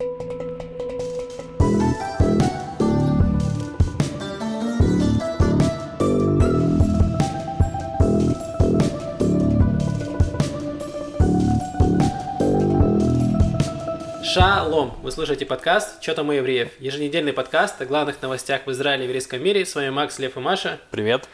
Música Шалом! Вы слушаете подкаст «Чё там у евреев?» Еженедельный подкаст о главных новостях в Израиле и еврейском мире. С вами Макс, Лев и Маша. Привет.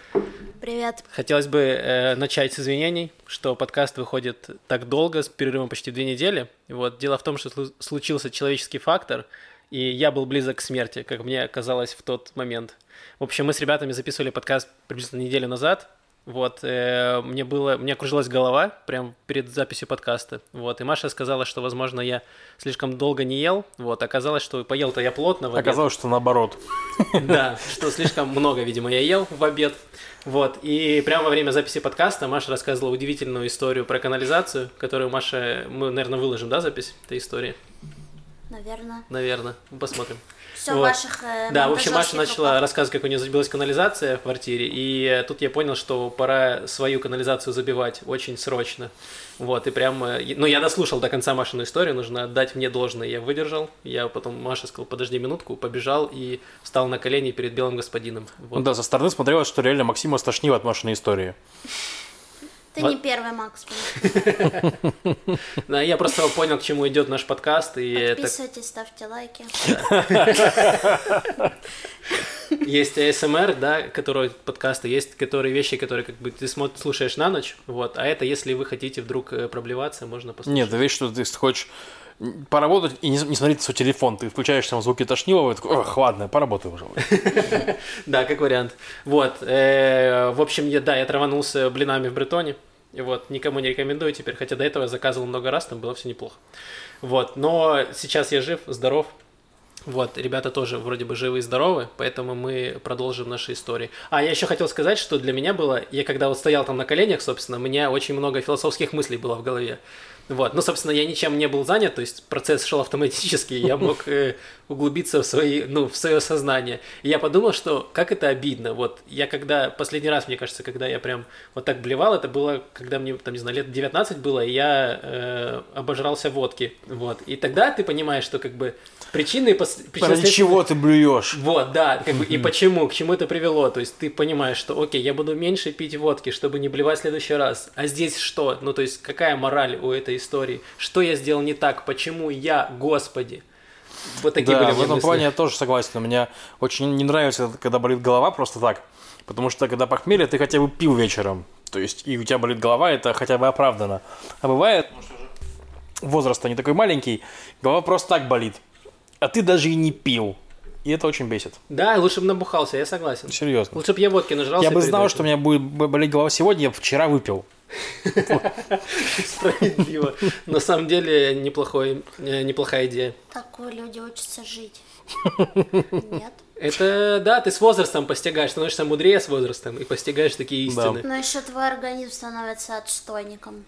Привет. Хотелось бы э, начать с извинений, что подкаст выходит так долго, с перерывом почти две недели. Вот. Дело в том, что случился человеческий фактор, и я был близок к смерти, как мне казалось в тот момент. В общем, мы с ребятами записывали подкаст приблизительно неделю назад, вот, э, мне было, мне кружилась голова прям перед записью подкаста. Вот, и Маша сказала, что, возможно, я слишком долго не ел. Вот, оказалось, что поел-то я плотно в обед. Оказалось, что наоборот. Да, что слишком много, видимо, я ел в обед. Вот, и прямо во время записи подкаста Маша рассказывала удивительную историю про канализацию, которую Маша, мы, наверное, выложим, да, запись этой истории? Наверное. Наверное, посмотрим все вот. ваших э, Да, в общем, Маша начала рассказывать, как у нее забилась канализация в квартире, и э, тут я понял, что пора свою канализацию забивать очень срочно. Вот, и прям, э, ну, я дослушал до конца Машину историю, нужно отдать мне должное, я выдержал. Я потом, Маша сказал, подожди минутку, побежал и встал на колени перед белым господином. Вот. Ну да, со стороны смотрелось, что реально Максима стошнило от Машиной истории. Ты не первый, Макс. Да, я просто понял, к чему идет наш подкаст. И Подписывайтесь, ставьте лайки. Есть ASMR, да, которые подкасты, есть которые вещи, которые как бы ты слушаешь на ночь, вот, а это если вы хотите вдруг э, проблеваться, можно послушать. Нет, ты видишь, что ты хочешь поработать и не, не смотреть свой телефон. Ты включаешь там звуки тошнилова и такой, ох, ладно, поработай уже. Да, как вариант. Вот, э, в общем, я, да, я траванулся блинами в Бретоне. И вот, никому не рекомендую теперь, хотя до этого я заказывал много раз, там было все неплохо. Вот, но сейчас я жив, здоров, вот, ребята тоже вроде бы живы и здоровы, поэтому мы продолжим наши истории. А я еще хотел сказать, что для меня было, я когда вот стоял там на коленях, собственно, у меня очень много философских мыслей было в голове. Вот, ну, собственно, я ничем не был занят, то есть процесс шел автоматически, я мог э, углубиться в свои, ну, в свое сознание. И я подумал, что как это обидно. Вот я когда, последний раз, мне кажется, когда я прям вот так блевал, это было, когда мне, там, не знаю, лет 19 было, и я э, обожрался водки. Вот. И тогда ты понимаешь, что как бы причины пос... Ради чего ты блюешь? Вот, да, как бы, и почему, к чему это привело. То есть ты понимаешь, что, окей, я буду меньше пить водки, чтобы не блевать в следующий раз. А здесь что? Ну, то есть какая мораль у этой истории? Что я сделал не так? Почему я, Господи? Вот такие да, были в этом мысли. плане я тоже согласен. Мне очень не нравится, когда болит голова просто так. Потому что когда похмелье, ты хотя бы пил вечером. То есть, и у тебя болит голова, это хотя бы оправдано. А бывает, возраст не такой маленький, голова просто так болит. А ты даже и не пил. И это очень бесит. Да, лучше бы набухался, я согласен. Серьезно. Лучше бы я водки нажрался. Я бы знал, что у меня будет болеть голова сегодня, я вчера выпил. Справедливо. На самом деле неплохой, э, неплохая идея. Такое люди учатся жить. Нет. Это да, ты с возрастом постигаешь, становишься мудрее с возрастом и постигаешь такие истины. Да. Но еще твой организм становится отстойником.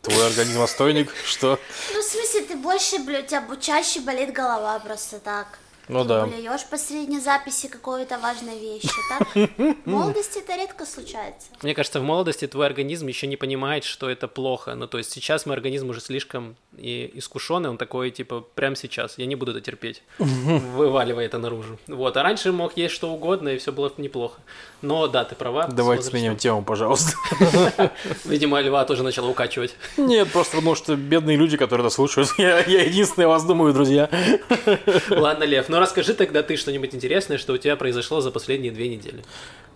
Твой организм отстойник? Что? Ну, в смысле, ты больше, у тебя чаще болит голова просто так. Ну да. Блюешь посредине записи какой-то важной вещи, так? В молодости это редко случается. Мне кажется, в молодости твой организм еще не понимает, что это плохо. Ну, то есть сейчас мой организм уже слишком и искушенный, он такой, типа, прямо сейчас, я не буду это терпеть, вываливая это наружу. Вот, а раньше мог есть что угодно, и все было неплохо. Но да, ты права. Давайте сменим тему, пожалуйста. Видимо, Льва тоже начала укачивать. Нет, просто потому что бедные люди, которые нас слушают, я, я единственный вас думаю, друзья. Ладно, Лев, ну расскажи тогда ты что-нибудь интересное, что у тебя произошло за последние две недели.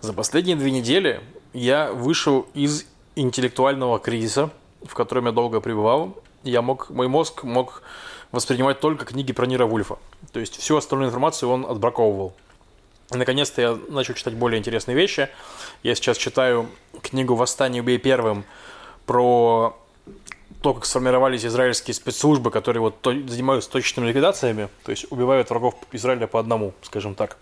За последние две недели я вышел из интеллектуального кризиса, в котором я долго пребывал. Я мог, мой мозг мог воспринимать только книги про Нира Вульфа. То есть всю остальную информацию он отбраковывал. Наконец-то я начал читать более интересные вещи. Я сейчас читаю книгу «Восстание убей первым» про то, как сформировались израильские спецслужбы, которые вот то, занимаются точными ликвидациями, то есть убивают врагов Израиля по одному, скажем так.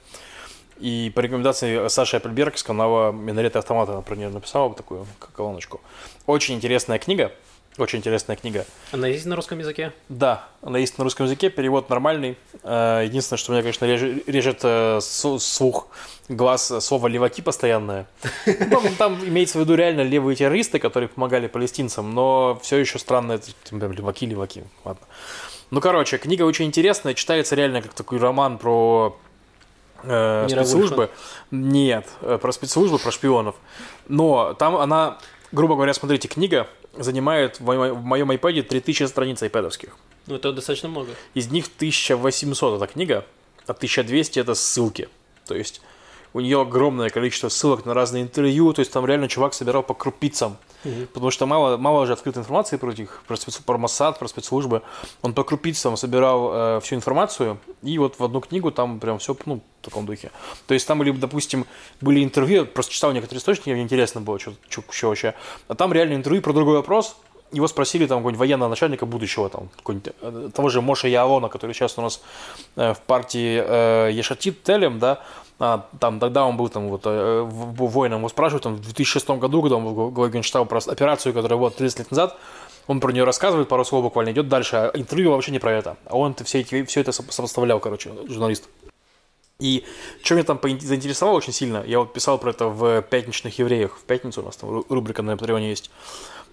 И по рекомендации Саши Апельберг с канала «Минарет автомата» про нее написала такую колоночку. Очень интересная книга. Очень интересная книга. Она есть на русском языке? Да, она есть на русском языке, перевод нормальный. Э, Единственное, что меня, конечно, реже- режет э, слух, глаз э, слово «леваки» постоянное. Ну, Там, там имеется в виду реально левые террористы, которые помогали палестинцам, но все еще странно, это леваки, леваки, ладно. Ну, короче, книга очень интересная, читается реально как такой роман про э, спецслужбы. Нет, про спецслужбы, про шпионов. Но там она, грубо говоря, смотрите, книга занимает в моем, в моем iPad 3000 страниц айпэдовских. Ну, это достаточно много. Из них 1800 это книга, а 1200 это ссылки. То есть у нее огромное количество ссылок на разные интервью, то есть там реально чувак собирал по крупицам. Потому что мало, мало же открытой информации про этих, про, спец, про Моссад, про спецслужбы. Он по крупицам собирал э, всю информацию, и вот в одну книгу там прям все, ну, в таком духе. То есть там, были, допустим, были интервью, просто читал некоторые источники, мне интересно было, что, что вообще. А там реально интервью про другой вопрос, его спросили там какого-нибудь военного начальника будущего, там, э, того же Моша Яалона, который сейчас у нас э, в партии э, Ешатит Телем, да, а, там тогда он был там вот э, воином, его спрашивают, там, в 2006 году, когда он главой генштаба про операцию, которая была 30 лет назад, он про нее рассказывает, пару слов буквально идет дальше, а интервью вообще не про это. А он все, эти, все это со- сопоставлял, короче, журналист. И что меня там заинтересовало очень сильно, я вот писал про это в «Пятничных евреях», в пятницу у нас там ру- рубрика на Патреоне есть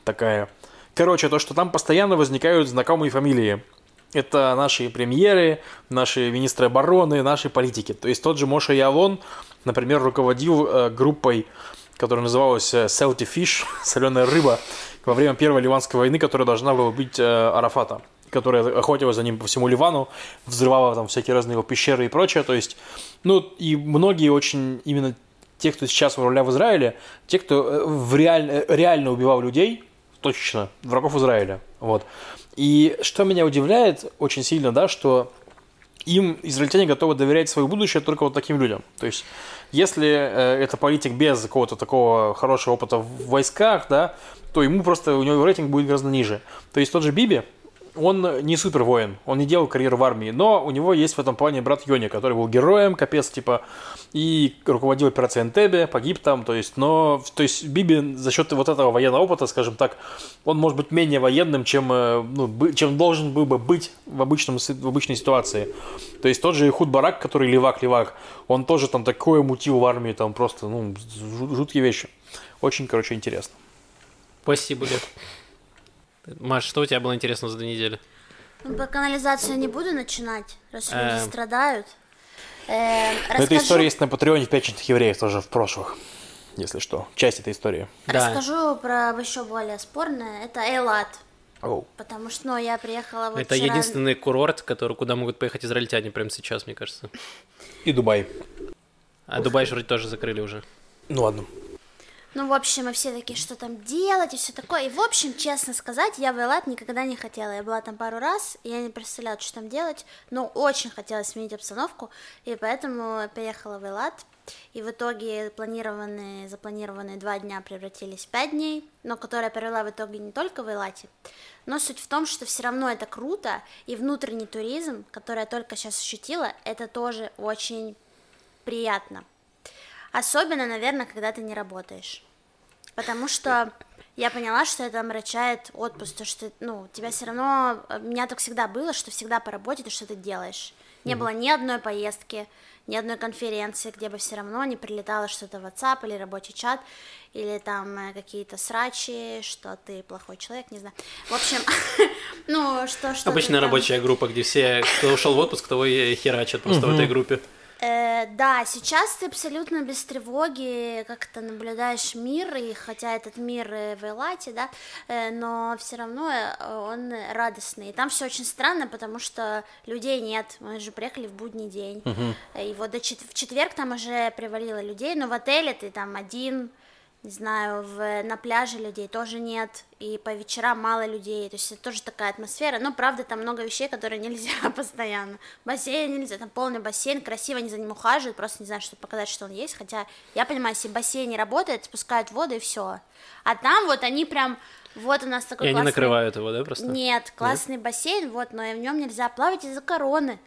такая. Короче, то, что там постоянно возникают знакомые фамилии. Это наши премьеры, наши министры обороны, наши политики. То есть тот же Моша Ялон, например, руководил э, группой, которая называлась э, Salty Fish, соленая рыба, во время Первой Ливанской войны, которая должна была убить э, Арафата, которая охотилась за ним по всему Ливану, взрывала там всякие разные его пещеры и прочее. То есть, ну, и многие очень именно те, кто сейчас у руля в Израиле, те, кто в реаль- реально убивал людей, точечно, врагов Израиля. Вот. И что меня удивляет очень сильно, да, что им израильтяне готовы доверять свое будущее только вот таким людям. То есть, если э, это политик без какого-то такого хорошего опыта в войсках, да, то ему просто, у него рейтинг будет гораздо ниже. То есть, тот же Биби, он не супер воин, он не делал карьеру в армии, но у него есть в этом плане брат Йони, который был героем, капец, типа, и руководил операцией Энтебе, погиб там, то есть, но, то есть, Биби за счет вот этого военного опыта, скажем так, он может быть менее военным, чем, э, ну, чем должен был бы быть в, обычном, в обычной ситуации. То есть, тот же Ихуд Барак, который левак-левак, он тоже там такое мутил в армии, там просто, ну, жут- жуткие вещи. Очень, короче, интересно. Спасибо, Лев. Маш, что у тебя было интересно за две недели? Ну, Про канализацию не буду начинать, раз люди Эм. страдают. Эм, Но эта расскажу- история есть на Патреоне в пятничных евреев тоже в прошлых, если что. Часть этой истории. Да. Расскажу про еще более спорное. Это Эйлат. Оу. Потому что, ну, я приехала вот Это вчера- единственный курорт, который, куда могут поехать израильтяне прямо сейчас, мне кажется. И Дубай. А Дубай же вроде тоже закрыли уже. Ну ладно. Ну, в общем, мы все такие, что там делать и все такое. И, в общем, честно сказать, я в Элат никогда не хотела. Я была там пару раз, и я не представляла, что там делать, но очень хотела сменить обстановку, и поэтому приехала в Элат. И в итоге планированные, запланированные два дня превратились в пять дней, но которые я провела в итоге не только в Элате, но суть в том, что все равно это круто, и внутренний туризм, который я только сейчас ощутила, это тоже очень приятно. Особенно, наверное, когда ты не работаешь. Потому что я поняла, что это омрачает отпуск, то что, ну, тебя все равно, у меня так всегда было, что всегда по работе ты что-то делаешь. Не было ни одной поездки, ни одной конференции, где бы все равно не прилетало что-то в WhatsApp или рабочий чат, или там э, какие-то срачи, что ты плохой человек, не знаю. В общем, ну, что, что Обычная рабочая группа, где все, кто ушел в отпуск, того и херачат просто в этой группе. Э, да, сейчас ты абсолютно без тревоги как-то наблюдаешь мир, и хотя этот мир э, в Элате, да, э, но все равно э, он радостный. И там все очень странно, потому что людей нет. Мы же приехали в будний день. Э, И вот до чет- в четверг там уже привалило людей, но в отеле ты там один, не знаю, в, на пляже людей тоже нет, и по вечерам мало людей, то есть это тоже такая атмосфера, но правда там много вещей, которые нельзя постоянно, бассейн нельзя, там полный бассейн, красиво они за ним ухаживают, просто не знаю, чтобы показать, что он есть, хотя я понимаю, если бассейн не работает, спускают воду и все, а там вот они прям, вот у нас такой И они классный- накрывают его, да, просто? нет, классный бассейн, вот, но в нем нельзя плавать из-за короны.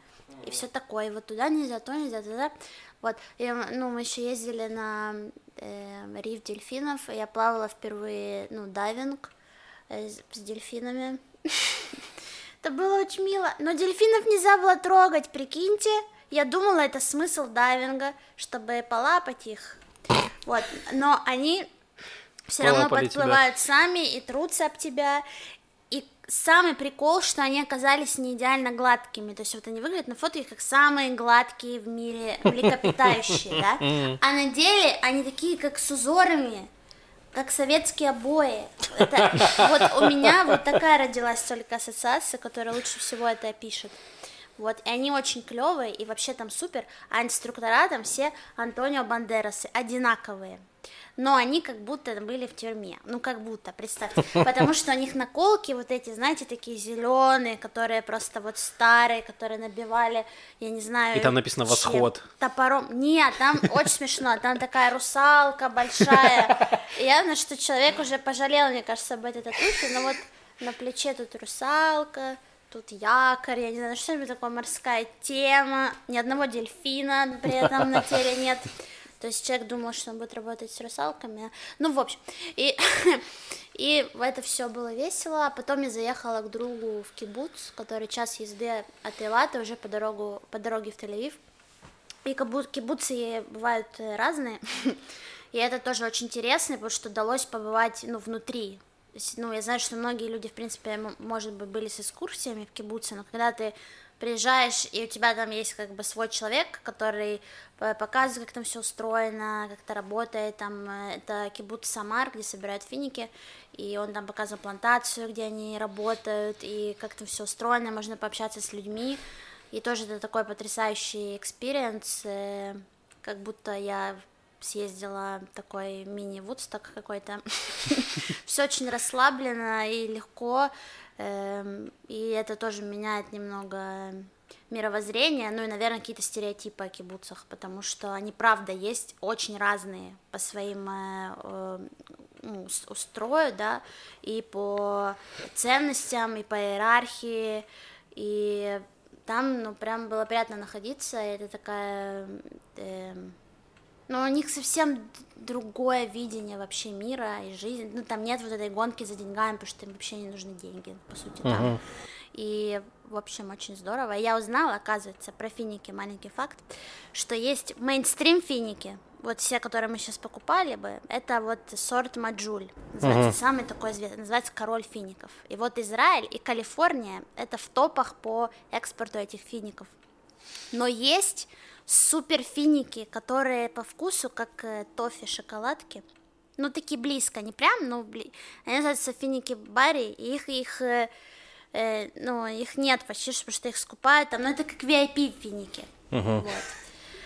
И все такое. Вот туда нельзя, то нельзя, туда. Вот. И, ну, мы еще ездили на э, риф дельфинов. Я плавала впервые, ну, дайвинг. э, с, дельфинами. Это было очень мило. Но дельфинов нельзя было трогать, прикиньте. Я думала, это смысл дайвинга, чтобы полапать их. Вот. Но они все равно подплывают сами и трутся об тебя. Самый прикол, что они оказались не идеально гладкими. То есть вот они выглядят на фото их как самые гладкие в мире млекопитающие, да? А на деле они такие, как с узорами, как советские обои. Это, вот у меня вот такая родилась только ассоциация, которая лучше всего это опишет. Вот, и они очень клевые, и вообще там супер, а инструктора там все Антонио Бандерасы, одинаковые. Но они как будто были в тюрьме. Ну, как будто, представьте. Потому что у них наколки вот эти, знаете, такие зеленые, которые просто вот старые, которые набивали, я не знаю. И там написано. «Восход». Топором. Нет, там очень смешно. Там такая русалка большая. Явно, что человек уже пожалел, мне кажется, об этой татухе. Но вот на плече тут русалка, тут якорь, я не знаю, что-нибудь такое морская тема, ни одного дельфина при этом на теле нет. То есть человек думал, что он будет работать с русалками. Ну, в общем, и, и это все было весело. А потом я заехала к другу в кибуц, который час езды от Илата, уже по, дорогу, по дороге в Тель-Авив. И кибу- кибуцы бывают разные. И это тоже очень интересно, потому что удалось побывать, ну, внутри. Ну, я знаю, что многие люди, в принципе, может быть, были с экскурсиями в кибуце, но когда ты приезжаешь, и у тебя там есть как бы свой человек, который п- показывает, как там все устроено, как это работает, там э, это кибуц Самар, где собирают финики, и он там показывал плантацию, где они работают, и как там все устроено, можно пообщаться с людьми, и тоже это такой потрясающий experience, э, как будто я съездила такой мини-вудсток какой-то. Все очень расслабленно и легко, и это тоже меняет немного мировоззрение, ну и, наверное, какие-то стереотипы о кибуцах, потому что они, правда, есть очень разные по своим э, э, ну, устрою, да, и по ценностям, и по иерархии, и там, ну, прям было приятно находиться, и это такая... эм, но у них совсем другое видение вообще мира и жизни. Ну, там нет вот этой гонки за деньгами, потому что им вообще не нужны деньги, по сути, там. И, в общем, очень здорово. Я узнала, оказывается, про финики, маленький факт, что есть мейнстрим финики, вот все, которые мы сейчас покупали бы, это вот сорт Маджуль, называется, самый такой известный, называется король фиников. И вот Израиль и Калифорния, это в топах по экспорту этих фиников. Но есть супер финики, которые по вкусу как э, тофи шоколадки. Ну, такие близко, не прям, но бли... Они называются финики Барри, и их, их, э, э, ну, их нет почти, потому что их скупают там, но это как VIP финики. Вот.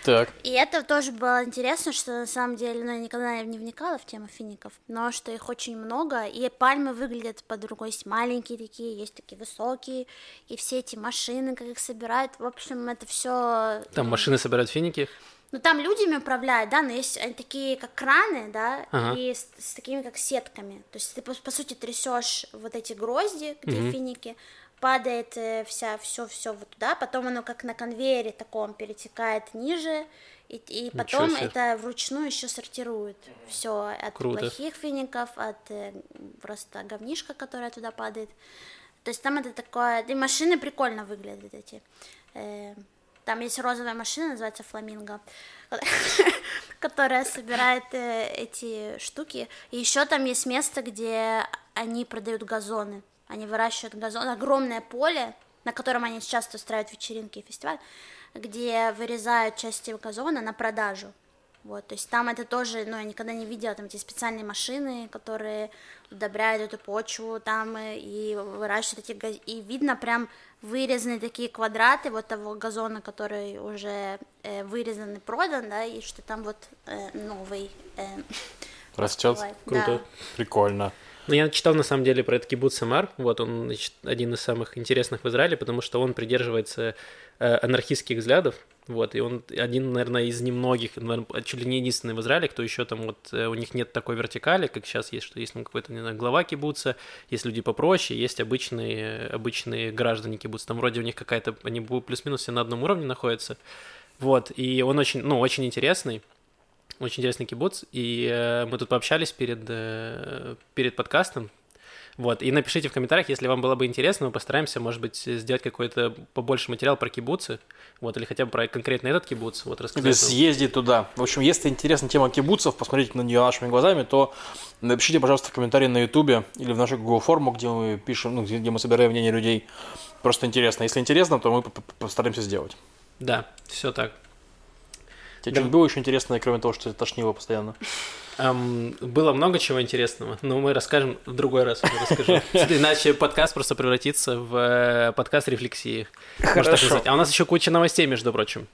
Так. И это тоже было интересно, что на самом деле, ну, я никогда не вникала в тему фиников, но что их очень много, и пальмы выглядят по-другому, есть маленькие такие, есть такие высокие, и все эти машины, как их собирают, в общем, это все Там машины собирают финики. ну, там людьми управляют, да, но есть они такие, как краны, да, Ага. и с, с такими, как сетками. То есть ты, по, по сути, трясешь вот эти грозди, где финики, падает э, вся, все, все вот туда, потом оно как на конвейере таком перетекает ниже, и, и потом это вручную еще сортируют все от Круто. плохих фиников, от э, просто говнишка, которая туда падает. То есть там это такое, и машины прикольно выглядят эти. Э, Там есть розовая машина, называется Фламинго, которая собирает эти штуки. И еще там есть место, где они продают газоны. Они выращивают газон, огромное поле, на котором они часто устраивают вечеринки и фестиваль, где вырезают части газона на продажу. Вот, то есть там это тоже, ну, я никогда не видела, там эти специальные машины, которые удобряют эту почву там э, и выращивают эти газ... и видно прям вырезанные такие квадраты вот того газона, который уже э, вырезан и продан, да, и что там вот э, новый э, Растет. Круто. Да. Прикольно. Ну, я читал, на самом деле, про этот кибуц Самар. Вот он, значит, один из самых интересных в Израиле, потому что он придерживается э, анархистских взглядов. Вот, и он один, наверное, из немногих, наверное, чуть ли не единственный в Израиле, кто еще там вот, э, у них нет такой вертикали, как сейчас есть, что есть ну, какой-то, не знаю, глава кибуца, есть люди попроще, есть обычные, обычные граждане кибуца. Там вроде у них какая-то, они плюс-минус все на одном уровне находятся. Вот, и он очень, ну, очень интересный. Очень интересный кибуц, и э, мы тут пообщались перед, э, перед подкастом, Вот, и напишите в комментариях, если вам было бы интересно, мы постараемся, может быть, сделать какой-то побольше материал про кибуцы, вот, или хотя бы про конкретно этот кибуц, вот, Или рассказать. нам. съездить туда. В общем, если интересна тема кибуцев, посмотрите на нее нашими глазами, то напишите, пожалуйста, в комментарии на Ютубе или в нашу Google форму, где мы пишем, ну, где мы собираем мнение людей. Просто интересно. Если интересно, то мы постараемся сделать. Да, все так. Тебе Да. что-нибудь было еще интересное, кроме того, что ты тошнило постоянно? Ам, было много чего интересного, но мы расскажем в другой раз. расскажу. Иначе подкаст просто превратится в э, подкаст рефлексии. Хорошо. назвать. А у нас еще куча новостей, между прочим.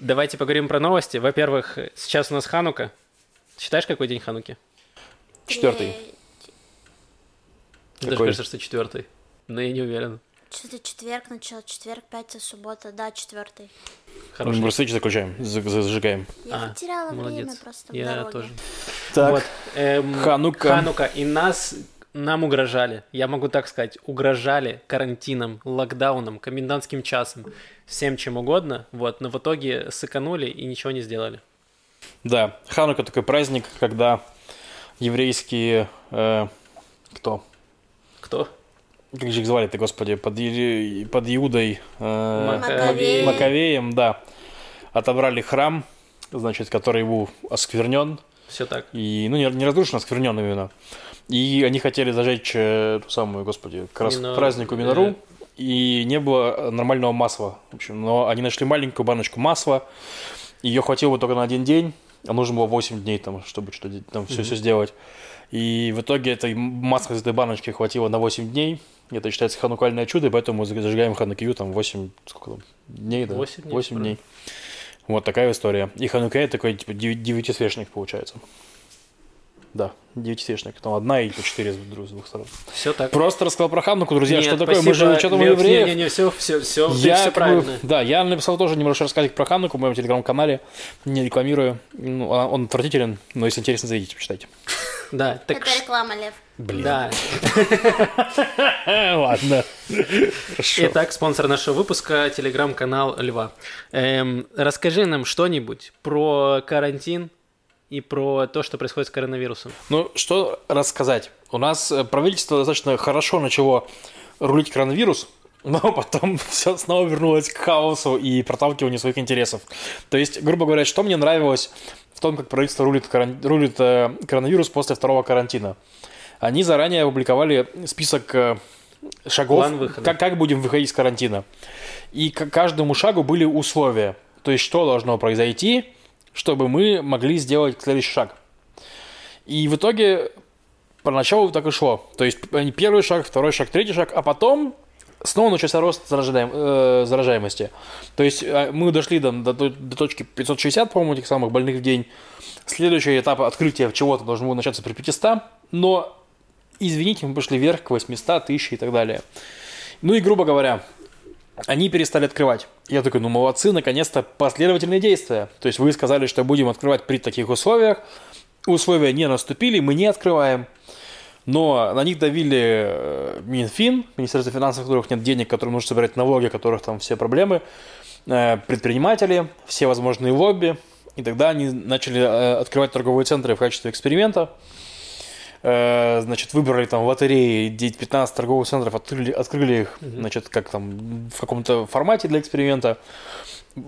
Давайте поговорим про новости. Во-первых, сейчас у нас Ханука. Считаешь, какой день Хануки? Четвертый. Мне даже Какой? кажется, что четвертый. Но я не уверен. Что-то четверг начал, четверг, пятница, суббота, да, четвертый. Мы Хороший. просто свечи заключаем, за- за- зажигаем. Я А, потеряла молодец. время просто в Я дороге. тоже. Так, Вот, эм, Ханука. Ханука. И нас, нам угрожали, я могу так сказать, угрожали карантином, локдауном, комендантским часом, всем чем угодно, вот, но в итоге сыканули и ничего не сделали. Да, Ханука такой праздник, когда еврейские... э, кто? Кто? Как же их звали-то, господи? Под, Ири- под Иудой... э, Маковеи. Маковеем, да. Отобрали храм, значит, который был осквернен. Все так. И, ну, не, не разрушен, а осквернен именно. И они хотели зажечь э, ту самую, господи, как раз Мино- к празднику э. Минору. И не было нормального масла. В общем, но они нашли маленькую баночку масла. Ее хватило бы только на один день, а нужно было 8 дней, там, чтобы что там все, все сделать. И в итоге этой масла из этой баночки хватило на 8 дней. Это считается ханукальное чудо, и поэтому мы зажигаем ханукию там 8, сколько там, дней, да? Восемь дней, 8 вроде. дней. Вот такая история. И ханукея такой, типа, девятисвечник получается. Да, девятисвечник. Там одна и по четыре с двух, сторон. Все так. Просто рассказал про Хануку, друзья. Нет, что такое? Мы спасибо, же что-то мы Лев, евреев. Не, не, все, все, все, Я, все как бы, правильно. да, я написал тоже небольшой рассказик про Хануку в моем телеграм-канале. Не рекламирую. Ну, он он отвратителен, но если интересно, зайдите, почитайте. Да, так Это реклама, Лев. Блин. Да. Ладно. Хорошо. Итак, спонсор нашего выпуска – телеграм-канал Льва. Эм, расскажи нам что-нибудь про карантин и про то, что происходит с коронавирусом. Ну, что рассказать? У нас э, правительство достаточно хорошо начало рулить коронавирус, но потом все снова вернулось к хаосу и проталкиванию своих интересов. То есть, грубо говоря, что мне нравилось в том, как правительство рулит, корон- рулит э, коронавирус после второго карантина. Они заранее опубликовали список э, шагов, как, как будем выходить из карантина. И к каждому шагу были условия. То есть, что должно произойти, чтобы мы могли сделать следующий шаг. И в итоге поначалу так и шло. То есть первый шаг, второй шаг, третий шаг, а потом снова начался рост заражаем- э, заражаемости. То есть э, мы дошли до, до, до точки 560, по-моему, этих самых больных в день. Следующий этап открытия чего-то должен был начаться при 500, но, извините, мы пошли вверх к 800, 1000 и так далее. Ну и, грубо говоря, они перестали открывать. Я такой, ну молодцы, наконец-то последовательные действия. То есть вы сказали, что будем открывать при таких условиях. Условия не наступили, мы не открываем. Но на них давили э, Минфин, Министерство финансов, у которых нет денег, которым нужно собирать налоги, у которых там все проблемы, э, предприниматели, все возможные лобби. И тогда они начали э, открывать торговые центры в качестве эксперимента. Значит, выбрали там в лотереи 15 торговых центров, открыли, открыли их, значит, как там, в каком-то формате для эксперимента.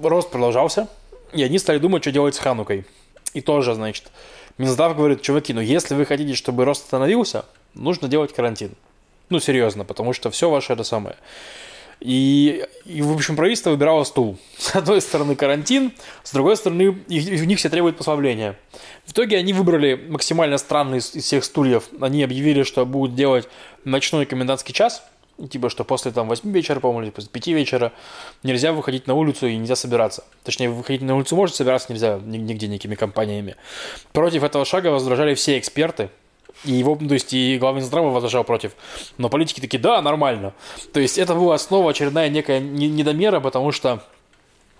Рост продолжался, и они стали думать, что делать с Ханукой. И тоже, значит, Минздрав говорит, чуваки, ну если вы хотите, чтобы рост остановился, нужно делать карантин. Ну, серьезно, потому что все ваше это самое. И, и, в общем, правительство выбирало стул. С одной стороны карантин, с другой стороны их- у них все требуют послабления. В итоге они выбрали максимально странный из, из всех стульев. Они объявили, что будут делать ночной комендантский час. Типа, что после там 8 вечера, по-моему, или после 5 вечера нельзя выходить на улицу и нельзя собираться. Точнее, выходить на улицу можно, собираться нельзя ни- нигде никакими компаниями. Против этого шага возражали все эксперты. И его, то есть и глава Минздрава возражал против. Но политики такие, да, нормально. То есть это была снова очередная некая не- недомера, потому что,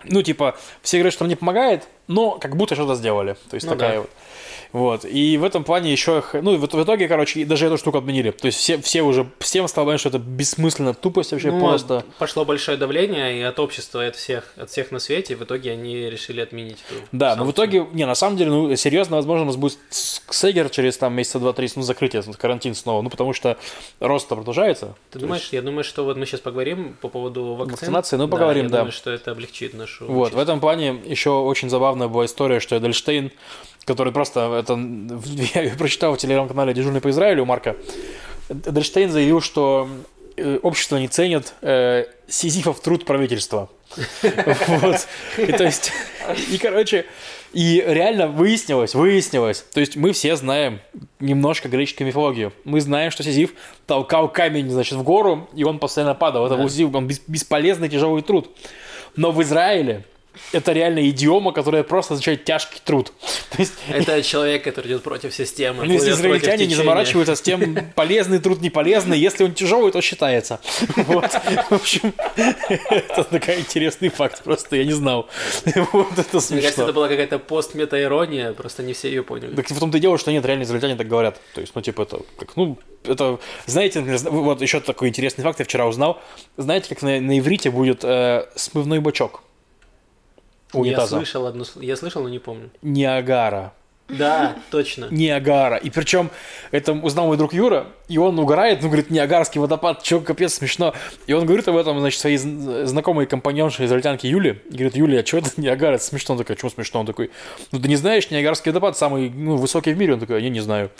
ну, типа, все говорят, что нам не помогает, но как будто что-то сделали. То есть Ну такая да. вот. Вот. И в этом плане еще, ну, в, в итоге, короче, даже эту штуку отменили. То есть все, все уже, всем стало понятно, что это бессмысленно, тупость вообще Ну, просто. Пошло большое давление и от общества, и от всех, от всех на свете, и в итоге они решили отменить эту Да, но в санкцию. итоге, не, на самом деле, ну, серьезно, возможно, у нас будет Сегер через там месяца два-три, ну, закрытие, карантин снова, ну, потому что рост продолжается. Ты думаешь, я думаю, что вот мы сейчас поговорим по поводу вакцин. Вакцинации? Ну, поговорим, я да. думаю, что это облегчит нашу Вот, в участь. этом плане еще очень забавная была история, что Эдельштейн, который просто, это, я прочитал в телеграм-канале «Дежурный по Израилю» у Марка, Эдельштейн заявил, что э, общество не ценит э, сизифов труд правительства. Вот. И то есть, и, короче, и реально выяснилось, выяснилось, то есть мы все знаем немножко греческую мифологию. Мы знаем, что Сизиф толкал камень, значит, в гору, и он постоянно падал. Это был Сизиф, он бес- бесполезный тяжелый труд. Но в Израиле это реально идиома, которая просто означает тяжкий труд. То есть Это человек, который идет против системы. ну, если израильтяне не заморачиваются с тем, полезный труд, не полезный, если он тяжелый, то считается. Вот. В общем, это такой интересный факт, просто я не знал. Вот это Мне кажется, это смешно. была какая-то пост-мета-ирония, просто не все ее поняли. Так в том-то и дело, что нет, реально израильтяне так говорят. То есть, ну, типа, это как, ну, это, знаете, вот еще такой интересный факт я вчера узнал. Знаете, как на, на иврите будет э, смывной бачок? У Я унитаза? слышал одну, я слышал, но не помню. Ниагара. Да, точно. Ниагара. И причем это узнал мой друг Юра, и он угорает, ну, говорит, Ниагарский водопад, чё, капец, смешно. И он говорит об этом, значит, своей зн- знакомой компаньонше израильтянке Юле. И говорит, Юля, а что это Ниагара? Это смешно. Он такой, почему смешно? Он такой, ну, ты не знаешь, Ниагарский водопад самый ну, высокий в мире? Он такой, я не знаю.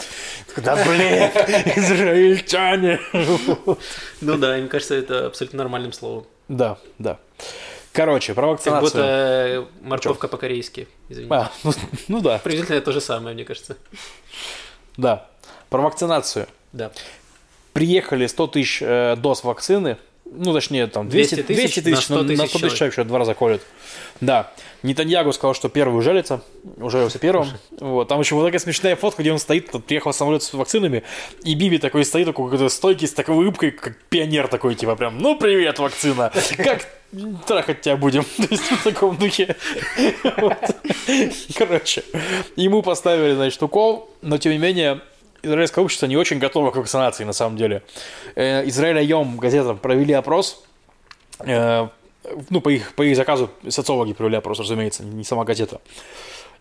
Да, блин, израильтяне. Ну да, мне кажется, это абсолютно нормальным словом. Да, да. Короче, про Как вакцинацию. будто э, морковка по-корейски. Извини. А, ну, ну да, Приблизительно то же самое, мне кажется. да. Про вакцинацию. Да. приехали 100 тысяч э, доз вакцины, ну, точнее, там, 200, 200 200 тысяч тысяч, на 100 но на 100 тысяч тысяч человек еще два раза колят. Да. Нетаньягу сказал, что первый ужалится, ужалился первым. Вот. Там еще вот такая смешная фотка, где он стоит, тут приехал самолет с вакцинами, и Биби такой стоит, такой какой-то стойкий, с такой улыбкой, как пионер такой, типа прям, ну, привет, вакцина, как трахать тебя будем? То есть в таком духе. Короче, ему поставили, значит, укол, но тем не менее израильское общество не очень готово к вакцинации, на самом деле. Э, Израиль Айом газета провели опрос, э, ну, по их, по их заказу социологи провели опрос, разумеется, не сама газета.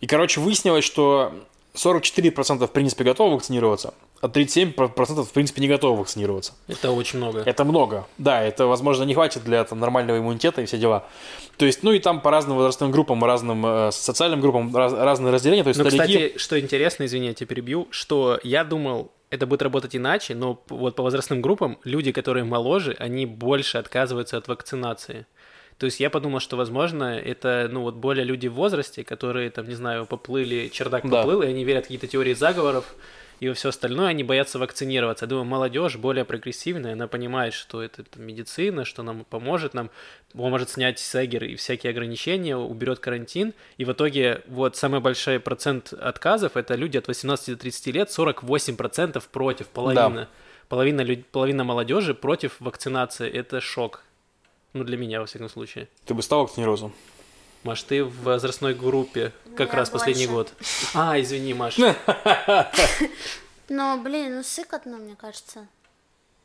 И, короче, выяснилось, что 44% в принципе готовы вакцинироваться, а 37% в принципе не готовы вакцинироваться. Это очень много. Это много. Да, это, возможно, не хватит для там, нормального иммунитета и все дела. То есть, ну и там по разным возрастным группам, разным э, социальным группам раз- разные разделения. То есть, Ну, старики... кстати, что интересно, извини, я тебя перебью, что я думал, это будет работать иначе, но вот по возрастным группам люди, которые моложе, они больше отказываются от вакцинации. То есть я подумал, что, возможно, это, ну, вот более люди в возрасте, которые, там, не знаю, поплыли, чердак Да. поплыл, и они верят в какие-то теории заговоров и все остальное, они боятся вакцинироваться. Я думаю, молодежь более прогрессивная, она понимает, что это там, медицина, что нам поможет, нам поможет снять сегер и всякие ограничения, уберет карантин. И в итоге вот самый большой процент отказов это люди от 18 до 30 лет, 48% против, половина. Половина, люд- половина молодежи против вакцинации. Это шок. Ну, для меня, во всяком случае. Ты бы стал вакцинироваться? Маш, ты в возрастной группе как Я раз последний больше. год. А, извини, Маш. Но, блин, ну сыкотно, мне кажется.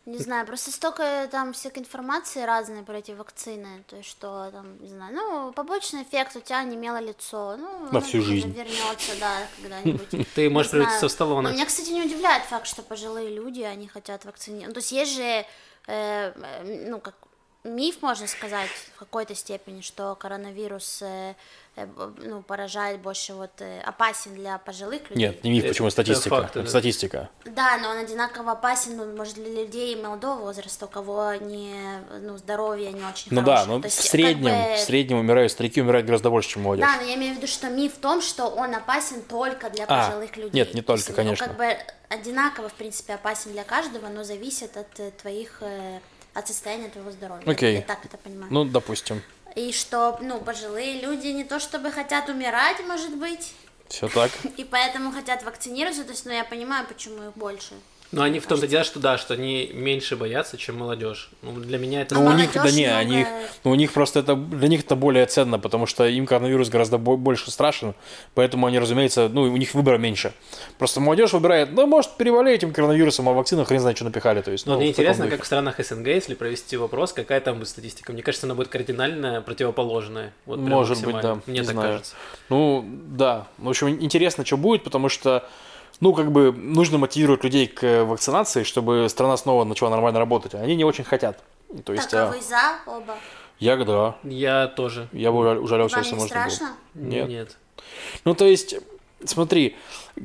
Не знаю, просто столько там всякой информации разной про эти вакцины, то есть что там, не знаю, ну, побочный эффект у тебя немело лицо, ну, На всю жизнь. вернется, да, когда-нибудь. Ты можешь превратиться в Сталлоне. Меня, кстати, не удивляет факт, что пожилые люди, они хотят вакцинировать. Ну, то есть есть же, э, э, ну, как миф, можно сказать, в какой-то степени, что коронавирус, э, э, ну, поражает больше, вот, э, опасен для пожилых людей. Нет, не миф, Это- почему это статистика. факты, да. Статистика. Да, но он одинаково опасен, ну, может, для людей молодого возраста, у кого не, ну, здоровье не очень Ну да, хорошее. но То в есть, среднем, как бы- в среднем умирают старики, умирают гораздо больше, чем молодежь. Да, но я имею в виду, что миф в том, что он опасен только для А, пожилых людей. нет, не То только, есть, конечно. Он как бы одинаково, в принципе, опасен для каждого, но зависит от э, твоих, э, от состояния твоего здоровья. Окей. Я так это понимаю. Ну, допустим. И что, ну, пожилые люди не то чтобы хотят умирать, может быть, Все так. и поэтому хотят вакцинироваться, то есть, ну, я понимаю, почему их больше. Но они в том-то дело, что да, что они меньше боятся, чем молодежь. Ну, для меня это... Ну, у них, да не, много- они, ну, у них просто это, для них это более ценно, потому что им коронавирус гораздо бо- больше страшен, поэтому они, разумеется, ну, у них выбора меньше. Просто молодежь выбирает, ну, может, переболеть этим коронавирусом, а вакцину хрен знает, что напихали, то есть, Но ну, мне интересно, духе. как в странах СНГ, если провести вопрос, какая там будет статистика. Мне кажется, она будет кардинально противоположная. Вот Может быть, да, Мне не так знаю. кажется. Ну, да. В общем, интересно, что будет, потому что, ну, как бы, нужно мотивировать людей к э, вакцинации, чтобы страна снова начала нормально работать. Они не очень хотят. То есть, Так, а а, вы за оба? я, да, Я тоже. я бы ужал- ужалился, Вам если не можно было. страшно? Нет. Нет. Ну, то есть, смотри,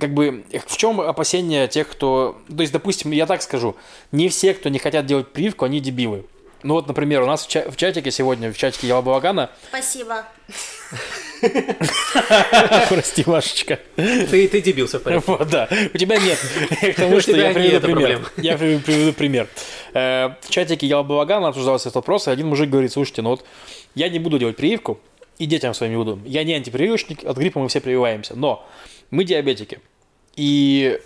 как бы, в чем опасения тех, кто... То есть, допустим, я так скажу, не все, кто не хотят делать прививку, они дебилы. Ну вот, например, у нас в, ча- в чатике сегодня, в чатике Яла Балагана, Спасибо. прости, Машечка, Ты, ты дебил, все в порядке. Вот, да. У тебя нет. Я К тому, У что я приведу пример. Я при- приведу пример. Э, В чатике Яла Балагана обсуждался этот вопрос, и один мужик говорит, слушайте, ну вот я не буду делать прививку, и детям своим не буду. Я не антипрививочник, от гриппа мы все прививаемся, но мы диабетики. И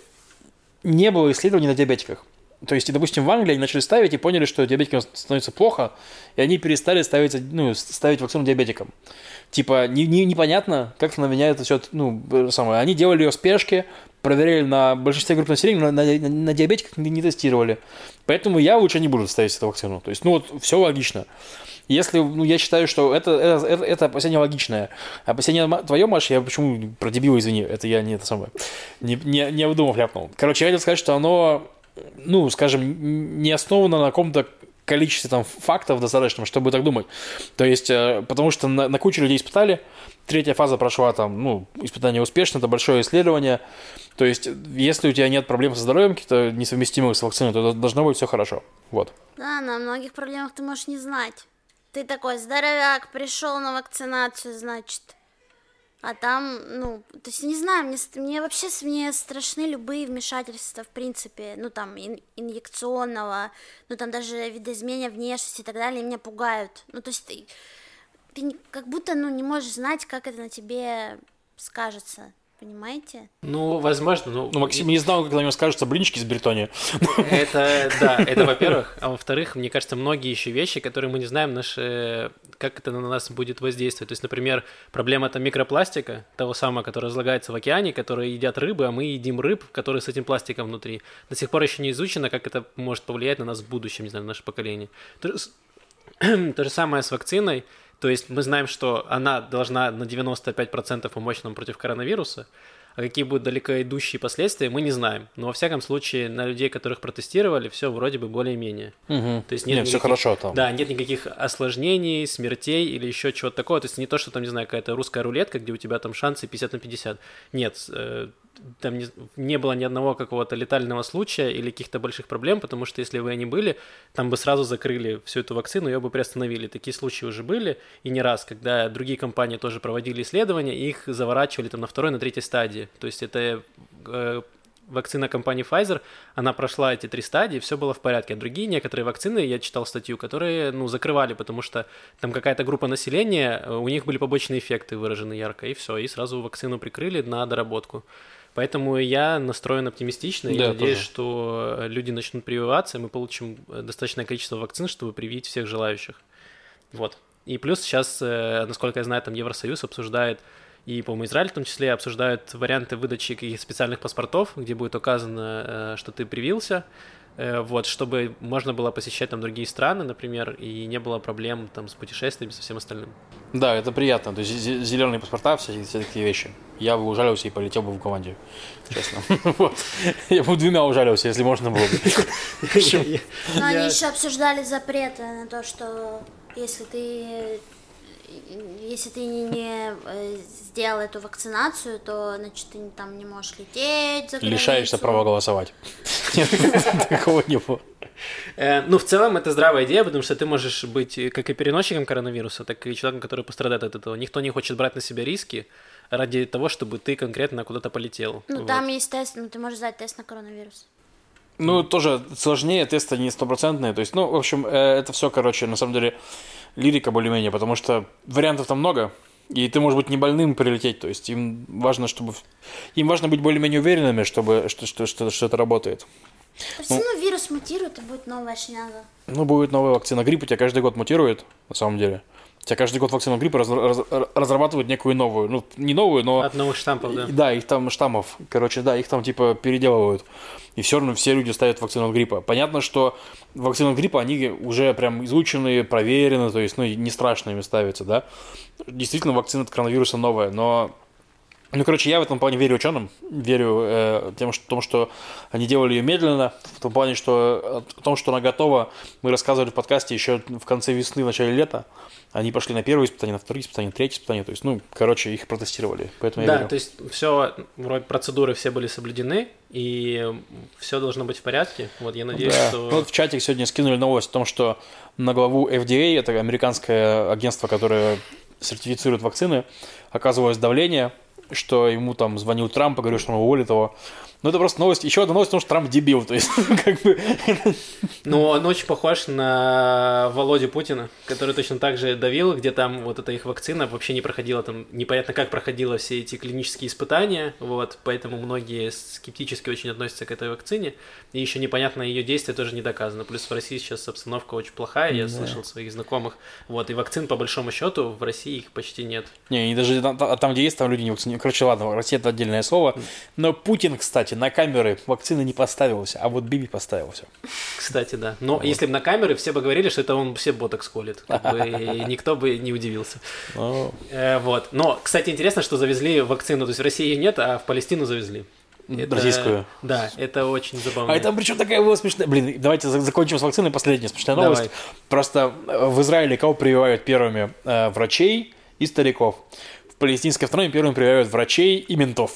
не было исследований на диабетиках. То есть, допустим, в Англии они начали ставить и поняли, что диабетикам становится плохо, и они перестали ставить, ну, ставить вакцину диабетикам. Типа, не, не- непонятно, как на меня это все, ну, самое. Они делали ее в спешке, проверяли на большинстве групп населения, но на, на- на диабетиках не, не тестировали. Поэтому я лучше не буду ставить эту вакцину. То есть, ну, вот, все логично. Если, ну, я считаю, что это, это, это, это опасение логичное. Опасение твое, Маша, я почему про дебила, извини, это я не это самое, не, не, не обдумав ляпнул. Короче, я хотел сказать, что оно, ну, скажем, не основано на каком-то количестве там фактов достаточном, чтобы так думать. То есть, э, потому что на, на кучу людей испытали, третья фаза прошла там, ну, испытание успешно, это большое исследование. То есть, если у тебя нет проблем со здоровьем, каких-то несовместимых с вакциной, то должно быть все хорошо. Вот. Да, на многих проблемах ты можешь не знать. Ты такой здоровяк, пришел на вакцинацию, значит. А там, ну, то есть, не знаю, мне, мне вообще мне страшны любые вмешательства, в принципе, ну, там, ин- инъекционного, ну, там, даже видоизменения внешности и так далее, меня пугают. Ну, то есть, ты, ты как будто, ну, не можешь знать, как это на тебе скажется, понимаете? Ну, возможно, ну... Ну, Максим не знал, как на него скажутся блинчики с бретони. Это, да, это во-первых. А во-вторых, мне кажется, многие еще вещи, которые мы не знаем, наши, как это на нас будет воздействовать. То есть, например, проблема там микропластика, того самого, который разлагается в океане, которые едят рыбы, а мы едим рыб, которые с этим пластиком внутри. До сих пор еще не изучено, как это может повлиять на нас в будущем, не знаю, на наше поколение. То, же то же самое с вакциной. То есть мы знаем, что она должна на 95% помочь нам против коронавируса, а какие будут далеко идущие последствия, мы не знаем. Но во всяком случае, на людей, которых протестировали, все вроде бы более-менее. То есть нет, Нет, все никаких- хорошо там. Да, нет никаких осложнений, смертей или еще чего-то такого. То есть не то, что там, не знаю, какая-то русская рулетка, где у тебя там шансы 50 на 50. Нет, э, там не, не было ни одного какого-то летального случая или каких-то больших проблем, потому что если бы они были, там бы сразу закрыли всю эту вакцину, ее бы приостановили. Такие случаи уже были, и не раз, когда другие компании тоже проводили исследования, их заворачивали там на второй, на третьей стадии. То есть это э, вакцина компании Pfizer, она прошла эти три стадии, все было в порядке. А другие некоторые вакцины, я читал статью, которые, ну, закрывали, потому что там какая-то группа населения, э, у них были побочные эффекты выражены ярко, и все, и сразу вакцину прикрыли на доработку. Поэтому я настроен оптимистично Да, надеюсь, тоже. что люди начнут прививаться, и мы получим э, достаточное количество вакцин, чтобы привить всех желающих. Вот. И плюс сейчас, э, насколько я знаю, там Евросоюз обсуждает, и, по-моему, Израиль в том числе обсуждают варианты выдачи каких-то специальных паспортов, где будет указано, э, что ты привился, вот, чтобы можно было посещать там другие страны, например, и не было проблем там с путешествиями, со всем остальным. Да, это приятно. То есть зеленые паспорта, все, все такие вещи. Я бы ужалился и полетел бы в Голландию, честно. Вот. Я бы двумя ужалился, если можно было бы. Но они еще обсуждали запреты на то, что если ты если ты не, не, э, сделал эту вакцинацию, то значит ты там не можешь лететь за Лишаешься права голосовать. Нет, такого не было. Э, Ну, в целом, это здравая идея, потому что ты можешь быть как и переносчиком коронавируса, так и человеком, который пострадает от этого. Никто не хочет брать на себя риски ради того, чтобы ты конкретно куда-то полетел. Ну Вот. там есть тест, ну ты можешь сдать тест на коронавирус. Ну, тоже сложнее, тесты не стопроцентные. То есть, ну, в общем, э, это все, короче, на самом деле, лирика более-менее, потому что вариантов там много, и ты можешь быть не больным прилететь. То есть им важно, чтобы... Им важно быть более-менее уверенными, чтобы, что, что, что, что это работает. Все равно вирус мутирует, и будет новая шняга. Ну, будет новая вакцина гриппа, у тебя каждый год мутирует, на самом деле. Тебя каждый год вакцина гриппа раз- раз- разрабатывают некую новую. Ну, не новую, но... От новых штампов, да. Да, их там штаммов. Короче, да, их там типа переделывают. И все равно все люди ставят вакцину от гриппа. Понятно, что вакцины от гриппа, они уже прям изучены, проверены, то есть, ну, не страшно ими ставятся, да. Действительно, вакцина от коронавируса новая, но ну, короче, я в этом плане верю ученым, верю э, тем, что, том, что они делали ее медленно, в том плане, что о том, что она готова, мы рассказывали в подкасте еще в конце весны, в начале лета. Они пошли на первое испытание, на второе испытание, на третье испытание. То есть, ну, короче, их протестировали. Поэтому я Да, верю. то есть все, вроде процедуры все были соблюдены, и все должно быть в порядке. Вот я надеюсь, Да. что... Ну, вот в чатик сегодня скинули новость о том, что на главу FDA, это американское агентство, которое сертифицирует вакцины, оказывалось давление, что ему там звонил Трамп и говорил, что он уволит его. Ну, это просто новость. Еще одна новость, потому что Трамп дебил. То есть, как бы... Ну, он очень похож на Володю Путина, который точно так же давил, где там вот эта их вакцина вообще не проходила, там непонятно как проходила все эти клинические испытания, вот, поэтому многие скептически очень относятся к этой вакцине, и еще непонятно ее действие тоже не доказано. Плюс в России сейчас обстановка очень плохая, я Да. слышал своих знакомых, вот, и вакцин по большому счету в России их почти нет. Не, и даже там, там, где есть, там люди не вакцинируют. Короче, ладно, Россия это отдельное слово. Но Путин, кстати, на камеры вакцины не поставился, а вот Биби поставился. Кстати, да. Но если бы на камеры, все бы говорили, что это он все ботокс колет. Как бы, и никто бы не удивился. Ну, Э, вот. Но, кстати, интересно, что завезли вакцину. То есть в России нет, а в Палестину завезли. Это- Российскую. Да, это очень забавно. А там причем такая была смешная... Блин, давайте за- закончим с вакциной. Последняя смешная Давай. новость. Просто э, в Израиле кого прививают первыми? Э, врачей и стариков. В палестинской автономии первыми прививают врачей и ментов.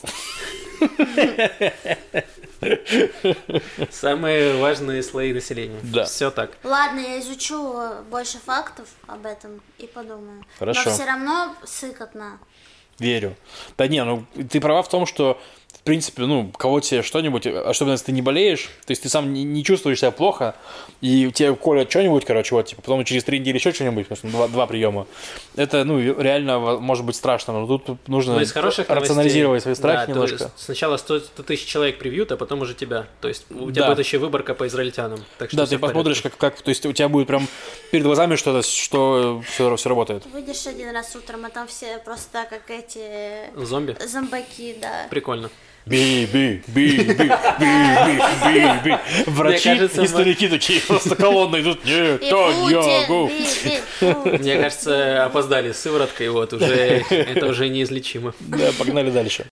Самые важные слои населения. Да. Все так. Ладно, я изучу больше фактов об этом и подумаю. Хорошо. Но все равно сыкотно. Верю. Да не, ну ты права в том, что в принципе, ну, кого тебе что-нибудь, особенно если ты не болеешь, то есть ты сам не, не чувствуешь себя плохо, и тебе колят что-нибудь, короче, вот, типа, потом через три недели еще что-нибудь, потому что два, два приема. Это, ну, реально может быть страшно, но тут нужно Ну, из хороших рационализировать свои новостей, страхи да, то немножко. есть сначала 100 тысяч человек привьют, а потом уже тебя. То есть у тебя Да. будет еще выборка по израильтянам. Так что Да, ты посмотришь, как, как, то есть у тебя будет прям перед глазами что-то, что все, все работает. Выйдешь один раз утром, а там все просто как эти Зомби? зомбаки, да. Прикольно. Би, би, би, би, би, би, би, би. Врачи кажется, и мы- старики такие просто колонны идут. Нет, И то я Путин. Мне кажется, опоздали с сывороткой, вот уже это уже неизлечимо. Да, погнали дальше.